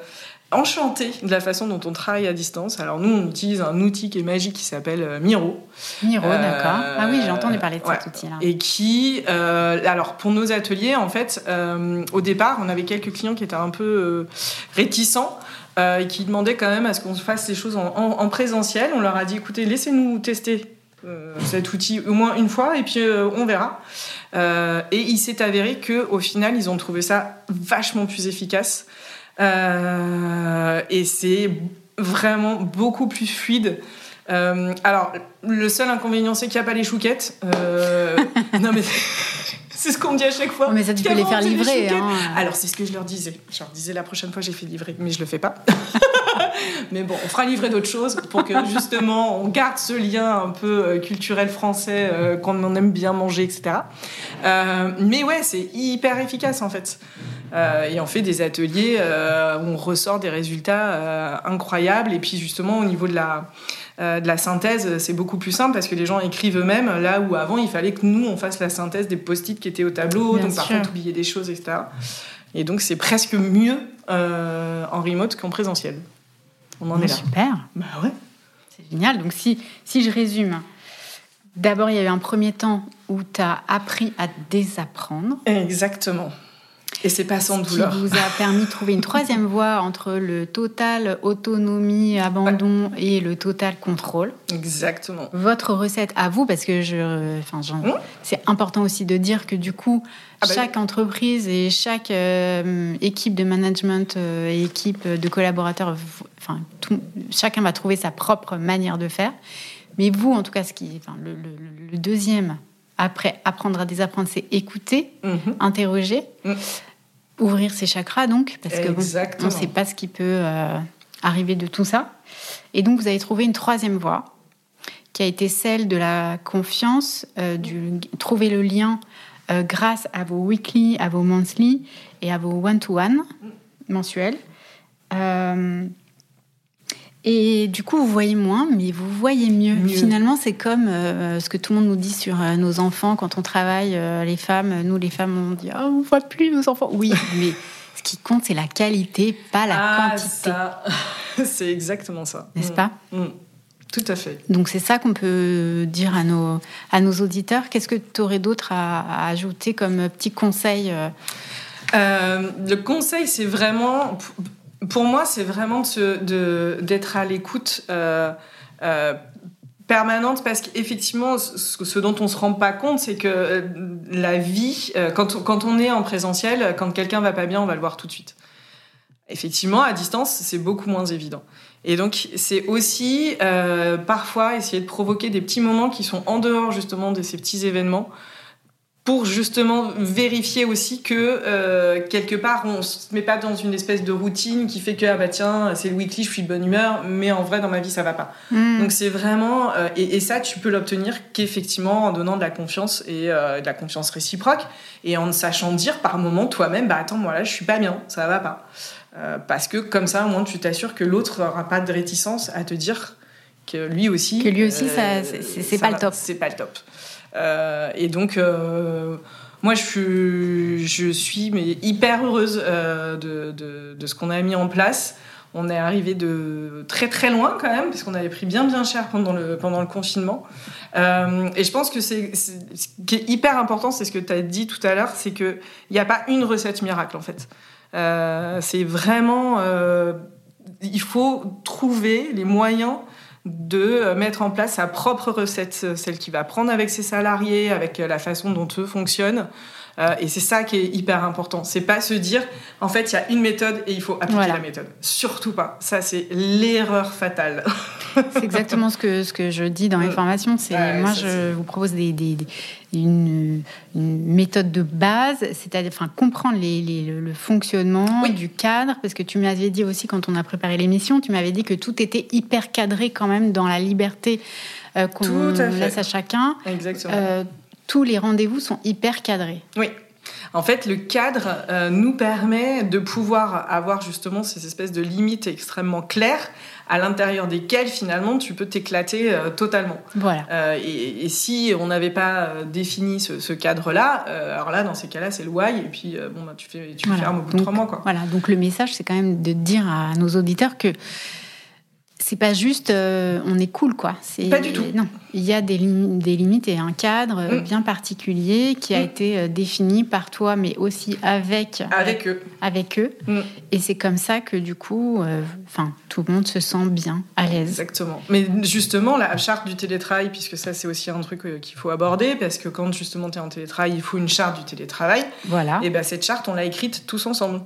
enchantés de la façon dont on travaille à distance. Alors, nous, on utilise un outil qui est magique qui s'appelle euh, Miro. Miro, Euh, d'accord. Ah oui, j'ai entendu parler de ouais. cet outil-là. Et qui, euh, alors pour nos ateliers, en fait, euh, au départ, on avait quelques clients qui étaient un peu réticents. et qui demandaient quand même à ce qu'on fasse les choses en, en- en présentiel. On leur a dit, écoutez, laissez-nous tester cet outil au moins une fois et puis euh, on verra. Euh, et il s'est avéré que au final, ils ont trouvé ça vachement plus efficace. Euh, et c'est vraiment beaucoup plus fluide. Euh, alors, le seul inconvénient, c'est qu'il n'y a pas les chouquettes. Euh, non, mais c'est ce qu'on me dit à chaque fois. Mais ça, tu peux les faire livrer. hein. Alors, c'est ce que je leur disais. Je leur disais la prochaine fois, j'ai fait livrer, mais je le fais pas. mais bon, on fera livrer d'autres choses pour que justement on garde ce lien un peu euh, culturel français euh, qu'on en aime bien manger, etc. Euh, mais ouais, c'est hyper efficace en fait. Euh, et on fait des ateliers où on ressort des résultats incroyables. Et puis justement, au niveau de la, de la synthèse, c'est beaucoup plus simple parce que les gens écrivent eux-mêmes, là où avant, il fallait que nous, on fasse la synthèse des post-it qui étaient au tableau. Bien donc sûr. parfois, oublier des choses, etc. Et donc, c'est presque mieux en remote qu'en présentiel. On en Oh, est là. Super. Bah ouais. C'est génial. Donc, si, si je résume, d'abord, il y a eu un premier temps où tu as appris à désapprendre. Exactement. Et c'est pas sans Ce qui douleur. vous a permis de trouver une troisième voie entre le total autonomie, abandon et le total contrôle. Exactement. Votre recette à vous, parce que je, enfin, Mmh. c'est important aussi de dire que du coup, Ah bah chaque entreprise et chaque euh, équipe de management euh, et équipe de collaborateurs, enfin, tout- chacun va trouver sa propre manière de faire. Mais vous, en tout cas, ce qui, enfin, le, le- le deuxième, après apprendre à désapprendre, c'est écouter, Mhm. interroger, Mmh. Ouvrir ses chakras, donc, parce que bon, on ne sait pas ce qui peut euh, arriver de tout ça. Et donc, vous avez trouvé une troisième voie, qui a été celle de la confiance, euh, du trouver le lien euh, grâce à vos weekly, à vos monthly et à vos one-to-one mensuels. Et du coup, vous voyez moins, mais vous voyez mieux. Finalement, c'est comme euh, ce que tout le monde nous dit sur euh, nos enfants quand on travaille, euh, les femmes. Nous, les femmes, on dit oh, on voit plus nos enfants. Oui, mais ce qui compte, c'est la qualité, pas la ah, quantité. c'est exactement ça. N'est-ce pas mm. Mm. Tout à fait. Donc c'est ça qu'on peut dire à nos, à nos auditeurs. Qu'est-ce que tu aurais d'autre à, à, ajouter comme petit conseil Le conseil, c'est vraiment pour moi, c'est vraiment d'être de, à l'écoute euh, euh, permanente parce qu'effectivement, ce, dont on se rend pas compte, c'est que euh, la vie, quand, on, quand on est en présentiel, quand quelqu'un va pas bien, on va le voir tout de suite. Effectivement, à distance, c'est beaucoup moins évident. Et donc, c'est aussi parfois essayer de provoquer des petits moments qui sont en dehors justement de ces petits événements pour justement vérifier aussi que euh, quelque part on se met pas dans une espèce de routine qui fait que ah bah tiens c'est le weekly je suis de bonne humeur mais en vrai dans ma vie ça va pas. Hmm. donc c'est vraiment euh, et, ça tu peux l'obtenir qu'effectivement en donnant de la confiance et euh, de la confiance réciproque et en sachant dire par moment toi-même bah attends moi là je suis pas bien ça va pas. Parce que comme ça au moins tu t'assures que l'autre aura pas de réticence à te dire que lui aussi que lui aussi ça c'est pas le top. c'est pas le top euh, et donc, euh, moi, je suis, hyper heureuse euh, de, ce qu'on a mis en place. On est arrivé de très très loin quand même, parce qu'on avait pris bien bien cher pendant le, confinement. Et je pense que c'est, ce qui est hyper important, c'est ce que tu as dit tout à l'heure, c'est qu'il n'y a pas une recette miracle en fait. C'est vraiment. Il faut trouver les moyens de euh, mettre en place sa propre recette, euh, celle qui va prendre avec ses salariés, avec euh, la façon dont eux fonctionnent. Et c'est ça qui est hyper important. C'est pas se dire, en fait, il y a une méthode et il faut appliquer la méthode. Surtout pas. Ça, c'est l'erreur fatale. c'est exactement ce que, ce que je dis dans mes formations. C'est moi, je vous propose des, une, méthode de base, c'est-à-dire enfin, comprendre le, fonctionnement du cadre, parce que tu m'avais dit aussi quand on a préparé l'émission, tu m'avais dit que tout était hyper cadré quand même dans la liberté euh, qu'on laisse à chacun. Exactement. Euh, tous les rendez-vous sont hyper cadrés. Oui. En fait, le cadre euh, nous permet de pouvoir avoir justement ces espèces de limites extrêmement claires à l'intérieur desquelles finalement tu peux t'éclater euh, totalement. Voilà. Euh, et, si on n'avait pas défini ce, cadre-là, alors là, dans ces cas-là, c'est le why, et puis bon, bah, tu fais, tu fermes au bout de trois mois. Quoi. Voilà, donc le message, c'est quand même de dire à nos auditeurs que c'est pas juste euh, on est cool quoi. C'est pas du tout. Non, il y a des, des limites et un cadre mm. bien particulier qui a mm. été euh, défini par toi, mais aussi avec avec eux. Avec eux. Mm. Et c'est comme ça que du coup, euh, enfin, tout le monde se sent bien à l'aise. Exactement. Mais justement, la charte du télétravail, puisque ça c'est aussi un truc qu'il faut aborder, parce que quand justement tu es en télétravail, il faut une charte du télétravail. Voilà. Et ben cette charte, on l'a écrite tous ensemble.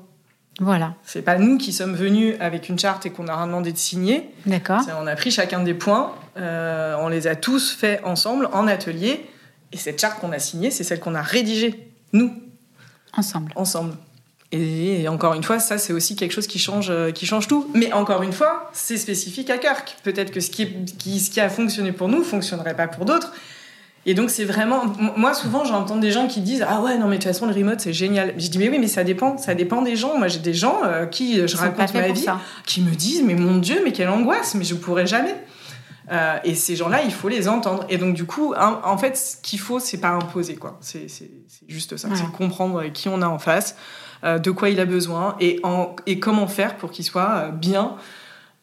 Voilà. C'est pas nous qui sommes venus avec une charte et qu'on a demandé de signer. D'accord. On a pris chacun des points, euh, on les a tous faits ensemble en atelier. Et cette charte qu'on a signée, c'est celle qu'on a rédigée, nous. Ensemble. Ensemble. Et, encore une fois, ça, c'est aussi quelque chose qui change, euh, qui change tout. Mais encore une fois, c'est spécifique à Kirk. Peut-être que ce qui, qui, ce qui a fonctionné pour nous ne fonctionnerait pas pour d'autres. Et donc c'est vraiment, moi souvent j'entends des gens qui disent ah ouais non mais de toute façon le remote c'est génial. Je dis mais oui mais ça dépend, ça dépend des gens. Moi j'ai des gens euh, qui je raconte ma vie, qui me disent mais mon dieu mais quelle angoisse, mais je pourrais jamais. Euh, et ces gens-là il faut les entendre. Et donc du coup en fait ce qu'il faut c'est pas imposer quoi, c'est juste ça, c'est comprendre qui on a en face, euh, de quoi il a besoin et, en, et comment faire pour qu'il soit bien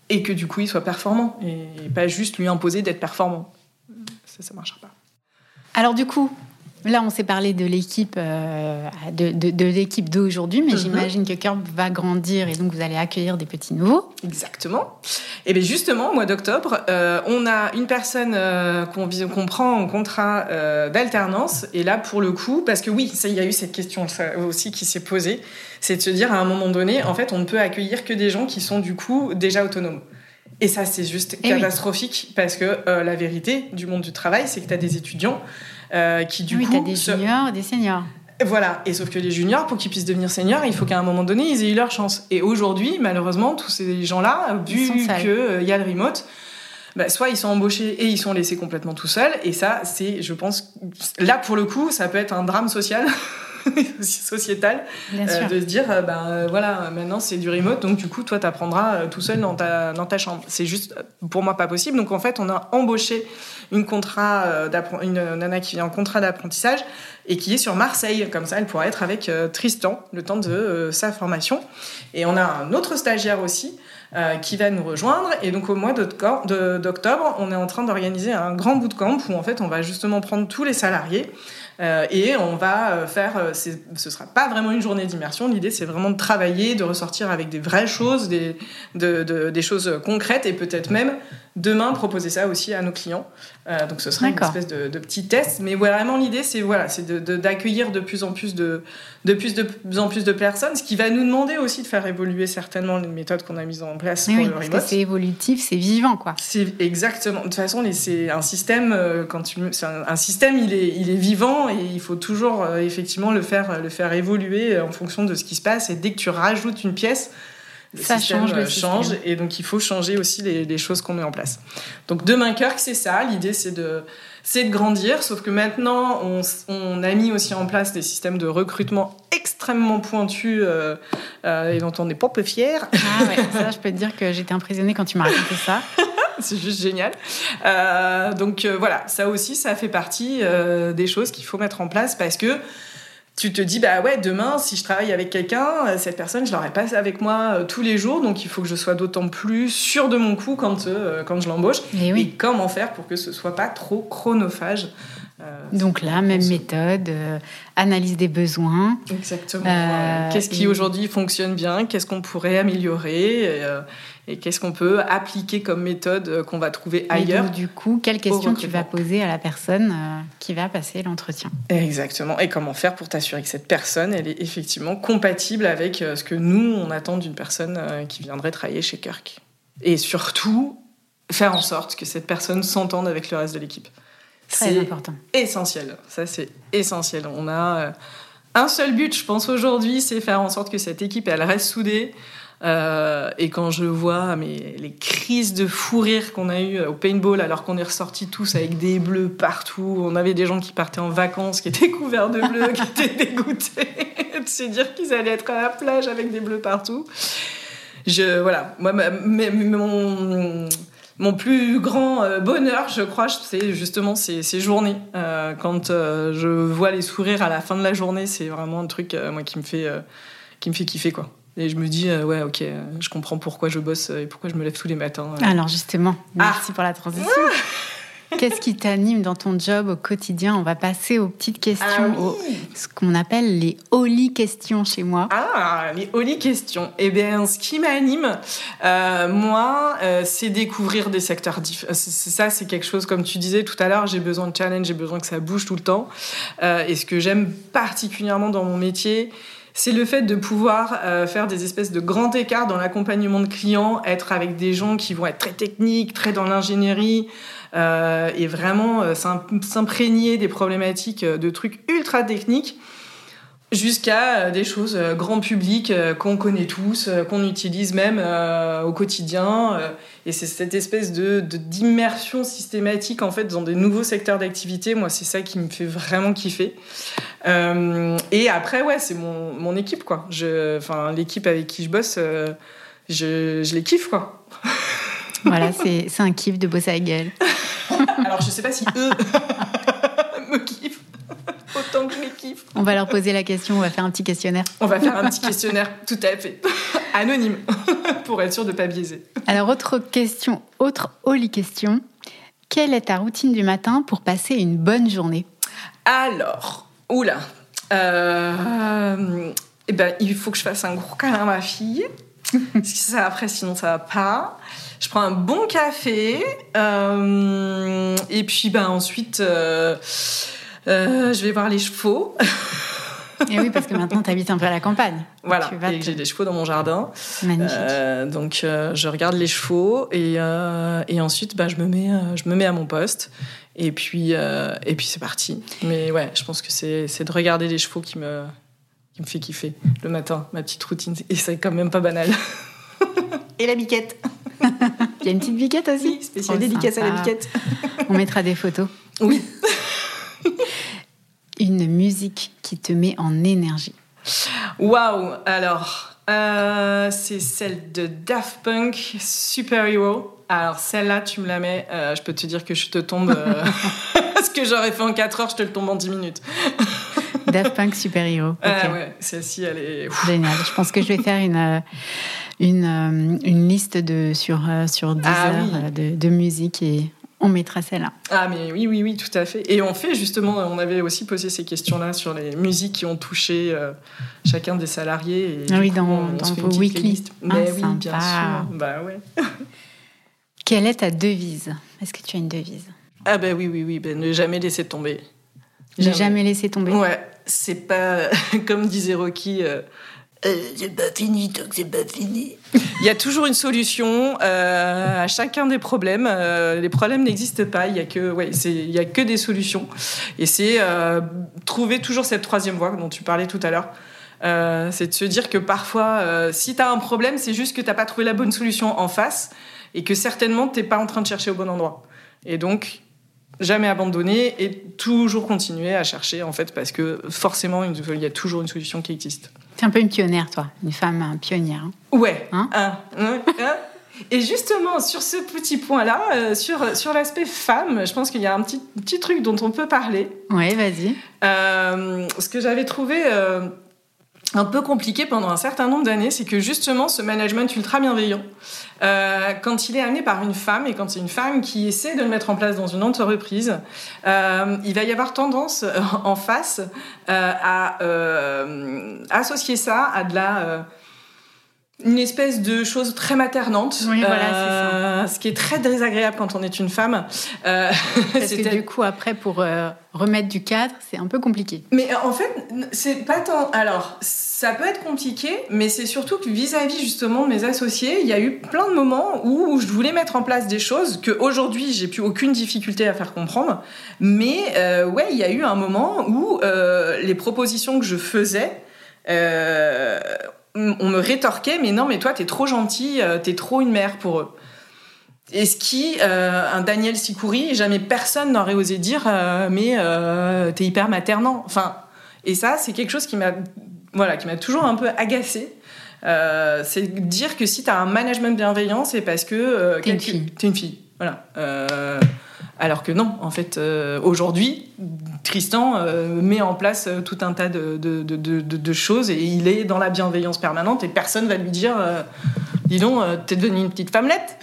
et que du coup il soit performant et, et pas juste lui imposer d'être performant. Ça ça marchera pas. Alors du coup, Là, on s'est parlé de l'équipe euh, de, l'équipe d'aujourd'hui, mais mhm. j'imagine que Curb va grandir et donc vous allez accueillir des petits nouveaux. Exactement. Et bien justement, au mois d'octobre, euh, on a une personne euh, qu'on prend en contrat d'alternance. Et là, pour le coup, parce que oui, ça, il y a eu cette question aussi qui s'est posée, c'est de se dire à un moment donné, en fait, on ne peut accueillir que des gens qui sont du coup déjà autonomes. Et ça, c'est juste eh catastrophique parce que euh, la vérité du monde du travail, c'est que tu as des étudiants euh, qui, du oui, coup. Oui, tu as des juniors et des seniors. Voilà, et sauf que les juniors, pour qu'ils puissent devenir seniors, il faut qu'à un moment donné, ils aient eu leur chance. Et aujourd'hui, malheureusement, tous ces gens-là, vu qu'il euh, y a le remote, bah, soit ils sont embauchés et ils sont laissés complètement tout seuls. Et ça, c'est, je pense, là pour le coup, ça peut être un drame social. aussi sociétal, Bien euh, de se dire, euh, ben euh, voilà, maintenant c'est du remote, donc du coup, toi, tu apprendras tout seul dans ta, dans ta chambre. C'est juste, euh, pour moi, pas possible. Donc en fait, on a embauché une, contrat, euh, une nana qui vient en contrat d'apprentissage et qui est sur Marseille. Comme ça, elle pourra être avec euh, Tristan le temps de euh, sa formation. Et on a un autre stagiaire aussi euh, qui va nous rejoindre. Et donc au mois d'octobre, on est en train d'organiser un grand bootcamp où en fait on va justement prendre tous les salariés euh, et on va euh, faire. euh, ce sera pas vraiment une journée d'immersion. L'idée c'est vraiment de travailler, de ressortir avec des vraies choses, des, de- de- des choses concrètes et peut-être même demain proposer ça aussi à nos clients. Euh, donc ce sera une espèce de, de petit test. Mais vraiment l'idée c'est voilà, c'est de- de- d'accueillir de, plus en plus de, de plus de plus en plus de personnes, ce qui va nous demander aussi de faire évoluer certainement les méthodes qu'on a mises en place Mais pour oui, le parce que remote. c'est évolutif, c'est vivant, quoi. C'est exactement. De toute façon, c'est un système. euh, Quand tu, un, un système, il est, il est vivant et il faut toujours euh, effectivement le faire, le faire évoluer en fonction de ce qui se passe. Et dès que tu rajoutes une pièce, le Ça système change le euh, change système. et donc il faut changer aussi les, les choses qu'on met en place. Donc demain Kirk, c'est ça. L'idée, c'est de c'est de grandir, sauf que maintenant, on, a mis aussi en place des systèmes de recrutement extrêmement pointus euh, euh, et dont on n'est pas peu fier. Ah ouais, ça, je peux te dire que j'étais impressionnée quand tu m'as raconté ça. C'est juste génial. Euh, donc voilà, ça aussi, ça fait partie des choses qu'il faut mettre en place parce que tu te dis, bah ouais, demain, si je travaille avec quelqu'un, euh, cette personne, je l'aurai pas avec moi euh, tous les jours, donc il faut que je sois d'autant plus sûr de mon coup quand, euh, quand je l'embauche. Et Et oui. comment faire pour que ce soit pas trop chronophage? Euh, Donc là, même méthode, euh, analyse des besoins. Exactement. Euh, qu'est-ce qui et- aujourd'hui fonctionne bien Qu'est-ce qu'on pourrait améliorer Et, et qu'est-ce qu'on peut appliquer comme méthode qu'on va trouver Et ailleurs donc, du coup, quelles questions tu vas poser à la personne qui va passer l'entretien? Exactement. Et comment faire pour t'assurer que cette personne, elle est effectivement compatible avec ce que nous, on attend d'une personne qui viendrait travailler chez Kirk? Et surtout, faire en sorte que cette personne s'entende avec le reste de l'équipe. Très C'est important. essentiel. Ça, c'est essentiel. On a euh, un seul but, je pense, aujourd'hui, c'est faire en sorte que cette équipe, elle reste soudée. Euh, et quand je vois mais, les crises de fou rire qu'on a eues au paintball alors qu'on est ressortis tous avec des bleus partout, on avait des gens qui partaient en vacances, qui étaient couverts de bleus, qui étaient dégoûtés de se dire qu'ils allaient être à la plage avec des bleus partout. Je, voilà, moi, ma- mais- mais mon, mon plus grand euh, bonheur, je crois, c'est justement ces, ces journées. Euh, quand euh, je vois les sourires à la fin de la journée, c'est vraiment un truc, euh, moi, qui me fait, qui me fait kiffer, quoi. Et je me dis, ouais, ok, je comprends pourquoi je bosse et pourquoi je me lève tous les matins. Alors justement, Ah. merci pour la transition. Qu'est-ce qui t'anime dans ton job au quotidien? On va passer aux petites questions, Ah aux- ce qu'on appelle les holy questions chez moi. Ah, les holy questions. Eh bien, ce qui m'anime, euh, moi, euh, c'est découvrir des secteurs différents. C'est ça, c'est quelque chose, comme tu disais tout à l'heure, j'ai besoin de challenge, j'ai besoin que ça bouge tout le temps. Euh, et ce que j'aime particulièrement dans mon métier, c'est le fait de pouvoir euh, faire des espèces de grands écarts dans l'accompagnement de clients, être avec des gens qui vont être très techniques, très dans l'ingénierie, euh, et vraiment euh, s'im- s'imprégner des problématiques euh, de trucs ultra techniques jusqu'à des choses grand public qu'on connaît tous, qu'on utilise même au quotidien. et c'est cette espèce de d'immersion systématique en fait dans des nouveaux secteurs d'activité. Moi, c'est ça qui me fait vraiment kiffer. Et après, ouais, c'est mon, mon équipe quoi. Enfin, l'équipe avec qui je bosse, je, je les kiffe quoi. Voilà, c'est un kiff de bosser avec Gaëlle. Alors, je sais pas si eux me kiffent autant que je les kiffe. On va leur poser la question, on va faire un petit questionnaire. On va faire un petit questionnaire, tout à fait, anonyme, pour être sûr de pas biaiser. Alors, autre question, autre holy question. Quelle est ta routine du matin pour passer une bonne journée? Alors, oula, euh, eh ben, il faut que je fasse un gros câlin à ma fille. Parce que ça, après, sinon, ça va pas. Je prends un bon café. euh, et puis, ben, ensuite, euh, euh, je vais voir les chevaux. Et oui, parce que maintenant, tu habites un peu à la campagne. Voilà, et te- j'ai des chevaux dans mon jardin. Magnifique. Euh, donc euh, je regarde les chevaux et, euh, et ensuite bah, je, me mets, je me mets à mon poste et puis, et puis c'est parti. Mais ouais, je pense que c'est c'est de regarder les chevaux qui me, qui me fait kiffer le matin, ma petite routine. Et c'est quand même pas banal. et la biquette. Il y a une petite biquette aussi Oui, spéciale Oh, dédicace à la biquette. On mettra des photos. Oui. Une musique qui te met en énergie Waouh Alors, euh, c'est celle de Daft Punk, Super Hero. Alors celle-là, tu me la mets, euh, je peux te dire que je te tombe... Euh, ce que j'aurais fait en 4 heures, je te le tombe en 10 minutes. Daft Punk Super Hero. Ah ouais, celle-ci, elle est... Génial. Je pense que je vais faire une, une, une liste de, sur, sur 10 ah heures de, de musique et on mettra celle-là. Ah mais oui, oui, oui, tout à fait. Et on fait justement, on avait aussi posé ces questions-là sur les musiques qui ont touché euh, chacun des salariés. Et ah oui, dans, dans vos weekly. Mais oui, bien sûr. Bah ouais. Quelle est ta devise? Est-ce que tu as une devise? Ah ben oui, oui, oui, ben, ne jamais laisser tomber. Ne jamais, laisser tomber. Ouais, c'est pas comme disait Rocky. Euh, euh, c'est pas fini tant c'est pas fini. Il y a toujours une solution euh, à chacun des problèmes. Euh, les problèmes n'existent pas. Il y a que, ouais, a que des solutions. Et c'est trouver toujours cette troisième voie dont tu parlais tout à l'heure. C'est de se dire que parfois, si tu as un problème, c'est juste que tu pas trouvé la bonne solution en face et que certainement tu pas en train de chercher au bon endroit. Et donc, jamais abandonner et toujours continuer à chercher en fait parce que forcément il y a toujours une solution qui existe. C'est un peu une pionnière, toi, une femme pionnière. Hein. Ouais. Hein et justement, sur ce petit point-là, euh, sur, sur l'aspect femme, je pense qu'il y a un petit, petit truc dont on peut parler. Oui, vas-y. Euh, ce que j'avais trouvé euh, un peu compliqué pendant un certain nombre d'années, c'est que justement ce management ultra bienveillant, euh, quand il est amené par une femme et quand c'est une femme qui essaie de le mettre en place dans une entreprise, euh, il va y avoir tendance euh, en face euh, à euh, associer ça à de la une espèce de chose très maternante, oui, voilà, euh, ce qui est très désagréable quand on est une femme. Euh, Parce que du coup, après, pour euh, remettre du cadre, c'est un peu compliqué. Mais euh, en fait, c'est pas tant. Alors, ça peut être compliqué, mais c'est surtout que vis-à-vis justement de mes associés, il y a eu plein de moments où je voulais mettre en place des choses que aujourd'hui j'ai plus aucune difficulté à faire comprendre. Mais euh, ouais, il y a eu un moment où les propositions que je faisais euh, on me rétorquait, mais non, mais toi, t'es trop gentil, euh, t'es trop une mère pour eux. Et ce qui, euh, un Daniel Sikouri, jamais personne n'aurait osé dire, euh, mais t'es hyper maternant. Enfin, et ça, c'est quelque chose qui m'a, voilà, qui m'a toujours un peu agacé. c'est dire que si t'as un management bienveillant, c'est parce que t'es une fille. T'es une fille. Voilà. Alors que non, en fait, euh, aujourd'hui, Tristan euh, met en place euh, tout un tas de, de, de, de, choses et il est dans la bienveillance permanente et personne va lui dire Dis donc, t'es devenue une petite femmelette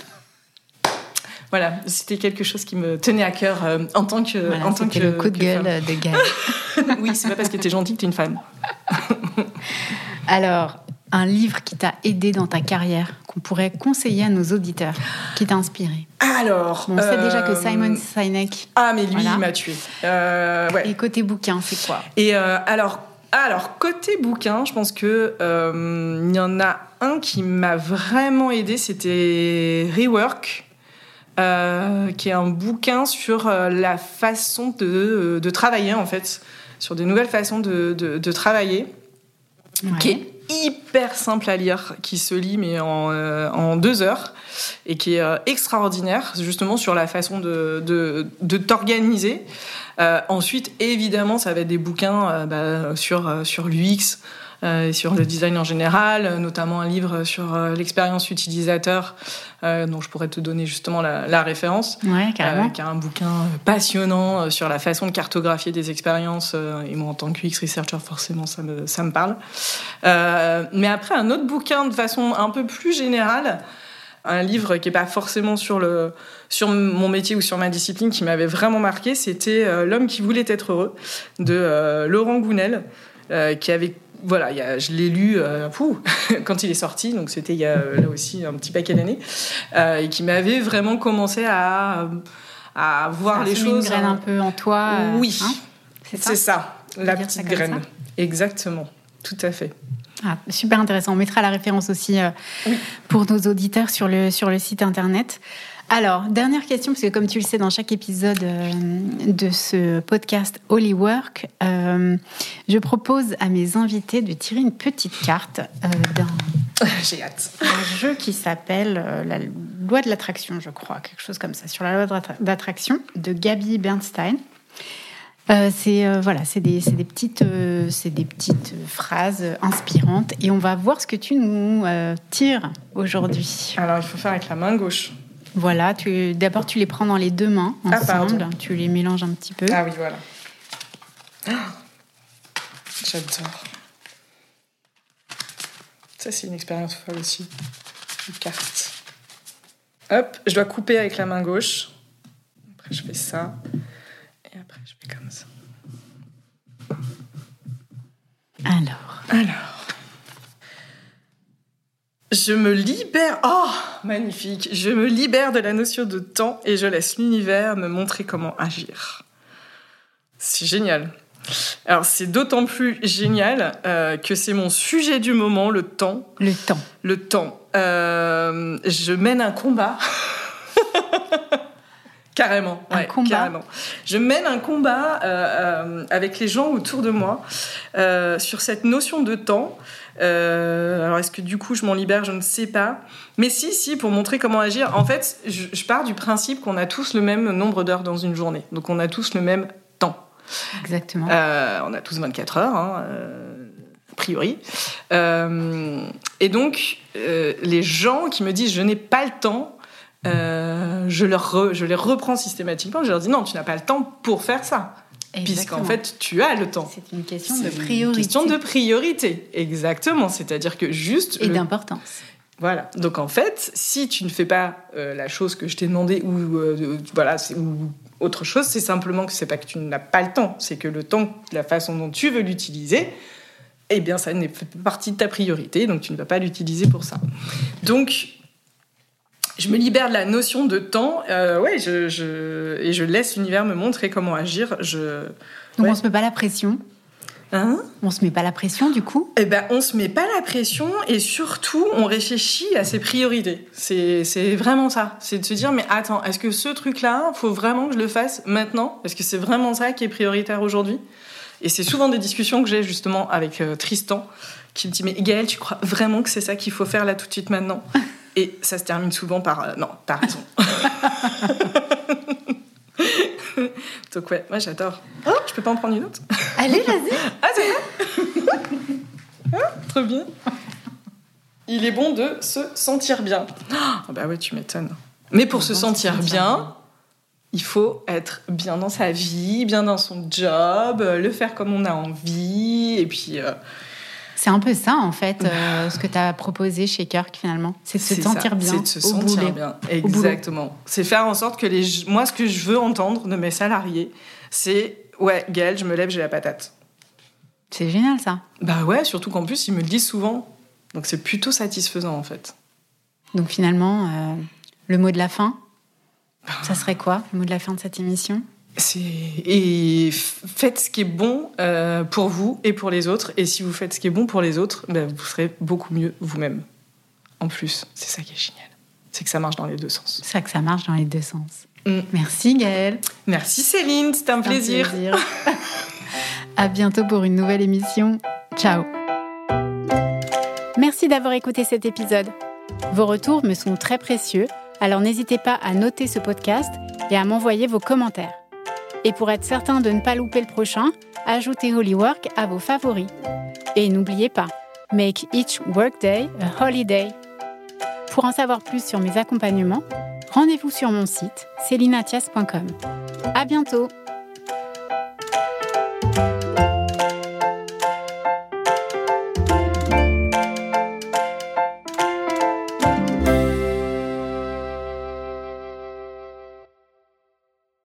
voilà, c'était quelque chose qui me tenait à cœur en tant que. Voilà, en tant que le coup de gueule de Gaël. oui, c'est pas parce que t'es gentille que t'es une femme. Alors, un livre qui t'a aidé dans ta carrière, qu'on pourrait conseiller à nos auditeurs, qui t'a inspiré Alors. on sait déjà que Simon Sinek. Ah, mais lui, voilà. il m'a tué. Euh, ouais. Et côté bouquin, c'est quoi? Et euh, alors, alors, côté bouquin, je pense que euh, il y en a un qui m'a vraiment aidé, c'était Rework. Euh, qui est un bouquin sur euh, la façon de, de, travailler en fait, sur des nouvelles façons de, de, de travailler, ouais. qui? est hyper simple à lire, qui se lit mais en, euh, en deux heures et qui est euh, extraordinaire justement sur la façon de, de, t'organiser. Euh, ensuite, évidemment, ça va être des bouquins bah, sur, sur l'UX, euh, sur le design en général, notamment un livre sur l'expérience utilisateur, euh, dont je pourrais te donner justement la, la référence, ouais, carrément. qui est un bouquin passionnant sur la façon de cartographier des expériences. et moi, en tant que UX researcher, forcément, ça me, ça me parle. mais après, un autre bouquin de façon un peu plus générale, un livre qui n'est pas forcément sur, le, sur mon métier ou sur ma discipline qui m'avait vraiment marqué, c'était euh, L'homme qui voulait être heureux de euh, Laurent Gounel, euh, qui avait voilà, y a, je l'ai lu euh, pou, quand il est sorti, donc c'était il y a là aussi un petit paquet d'années, euh, et qui m'avait vraiment commencé à, à voir ça les choses. Une graine un peu en toi. oui, hein c'est ça, la petite graine. Exactement, tout à fait. Ah, super intéressant. On mettra la référence aussi euh, oui. pour nos auditeurs sur le, sur le site internet. Alors, dernière question, parce que comme tu le sais, dans chaque épisode euh, de ce podcast Holy Work, euh, je propose à mes invités de tirer une petite carte euh, d'un J'ai hâte. un jeu qui s'appelle euh, la loi de l'attraction, je crois, quelque chose comme ça, sur la loi d'attraction de Gabi Bernstein. Euh, c'est euh, voilà, c'est des, des, petites, euh, c'est des petites phrases inspirantes et on va voir ce que tu nous tires aujourd'hui. Alors il faut faire avec la main gauche. Voilà, tu d'abord tu les prends dans les deux mains ah, ensemble, tu les mélanges un petit peu. Ah oui voilà. J'adore. Ça c'est une expérience folle aussi. Une carte. Hop, je dois couper avec la main gauche. Après je fais ça. Et après, je fais comme ça. Alors. Alors. Je me libère. Oh, magnifique. Je me libère de la notion de temps et je laisse l'univers me montrer comment agir. C'est génial. Alors c'est d'autant plus génial euh, que c'est mon sujet du moment, le temps. Le temps. Le temps. Euh, je mène un combat. Carrément, ouais, carrément. Je mène un combat euh, avec les gens autour de moi sur cette notion de temps. Alors, est-ce que du coup je m'en libère? Je ne sais pas. Mais si, si, pour montrer comment agir. En fait, je, je pars du principe qu'on a tous le même nombre d'heures dans une journée. Donc, on a tous le même temps. Exactement. on a tous 24 heures. Hein, a priori. et donc, les gens qui me disent je n'ai pas le temps, euh, je, leur je les reprends systématiquement. Je leur dis non, tu n'as pas le temps pour faire ça. Puisqu'en fait, tu as le temps. C'est une question de priorité. Une question de priorité, exactement. C'est-à-dire que juste. Et d'importance. Voilà. Donc en fait, si tu ne fais pas euh, la chose que je t'ai demandé ou euh, voilà, ou autre chose, c'est simplement que c'est pas que tu n'as pas le temps, c'est que le temps, la façon dont tu veux l'utiliser, eh bien ça n'est pas partie de ta priorité, donc tu ne vas pas l'utiliser pour ça. Donc je me libère de la notion de temps, euh, ouais, je, et je laisse l'univers me montrer comment agir. Je, Donc on se met pas la pression. Hein? On se met pas la pression du coup? Eh ben, on se met pas la pression et surtout on réfléchit à ses priorités. C'est vraiment ça. C'est de se dire mais attends, est-ce que ce truc-là, faut vraiment que je le fasse maintenant? Est-ce que c'est vraiment ça qui est prioritaire aujourd'hui? Et c'est souvent des discussions que j'ai justement avec euh, Tristan qui me dit mais Gaël, tu crois vraiment que c'est ça qu'il faut faire là tout de suite maintenant? Et ça se termine souvent par euh, non, t'as raison. Donc ouais, moi j'adore. Oh, je peux pas en prendre une autre? Allez, vas-y. ah, c'est vrai? Ah, Trop bien. Il est bon de se sentir bien. Oh, bah ouais, tu m'étonnes. Mais pour se sentir bien, il faut être bien dans sa vie, bien dans son job, le faire comme on a envie, et puis euh, c'est un peu ça, en fait, euh, ce que tu as proposé chez Kirk, finalement. C'est de se sentir bien. C'est de se sentir bien. Exactement. C'est faire en sorte que les. Moi, ce que je veux entendre de mes salariés, c'est Ouais, Gaël, je me lève, j'ai la patate. C'est génial, ça. Bah ouais, surtout qu'en plus, ils me le disent souvent. Donc c'est plutôt satisfaisant, en fait. Donc finalement, euh, le mot de la fin, ça serait quoi, le mot de la fin de cette émission? Et faites ce qui est bon euh, pour vous et pour les autres. Et si vous faites ce qui est bon pour les autres, ben, vous serez beaucoup mieux vous-même. En plus, c'est ça qui est génial. C'est que ça marche dans les deux sens. C'est ça que ça marche dans les deux sens. Mm. Merci Gaëlle. Merci Céline, c'était un, plaisir. plaisir. à bientôt pour une nouvelle émission. Ciao. Merci d'avoir écouté cet épisode. Vos retours me sont très précieux, alors n'hésitez pas à noter ce podcast et à m'envoyer vos commentaires. Et pour être certain de ne pas louper le prochain, ajoutez Holywork à vos favoris. Et n'oubliez pas, make each workday a holiday. Pour en savoir plus sur mes accompagnements, rendez-vous sur mon site celinatias.com. À bientôt!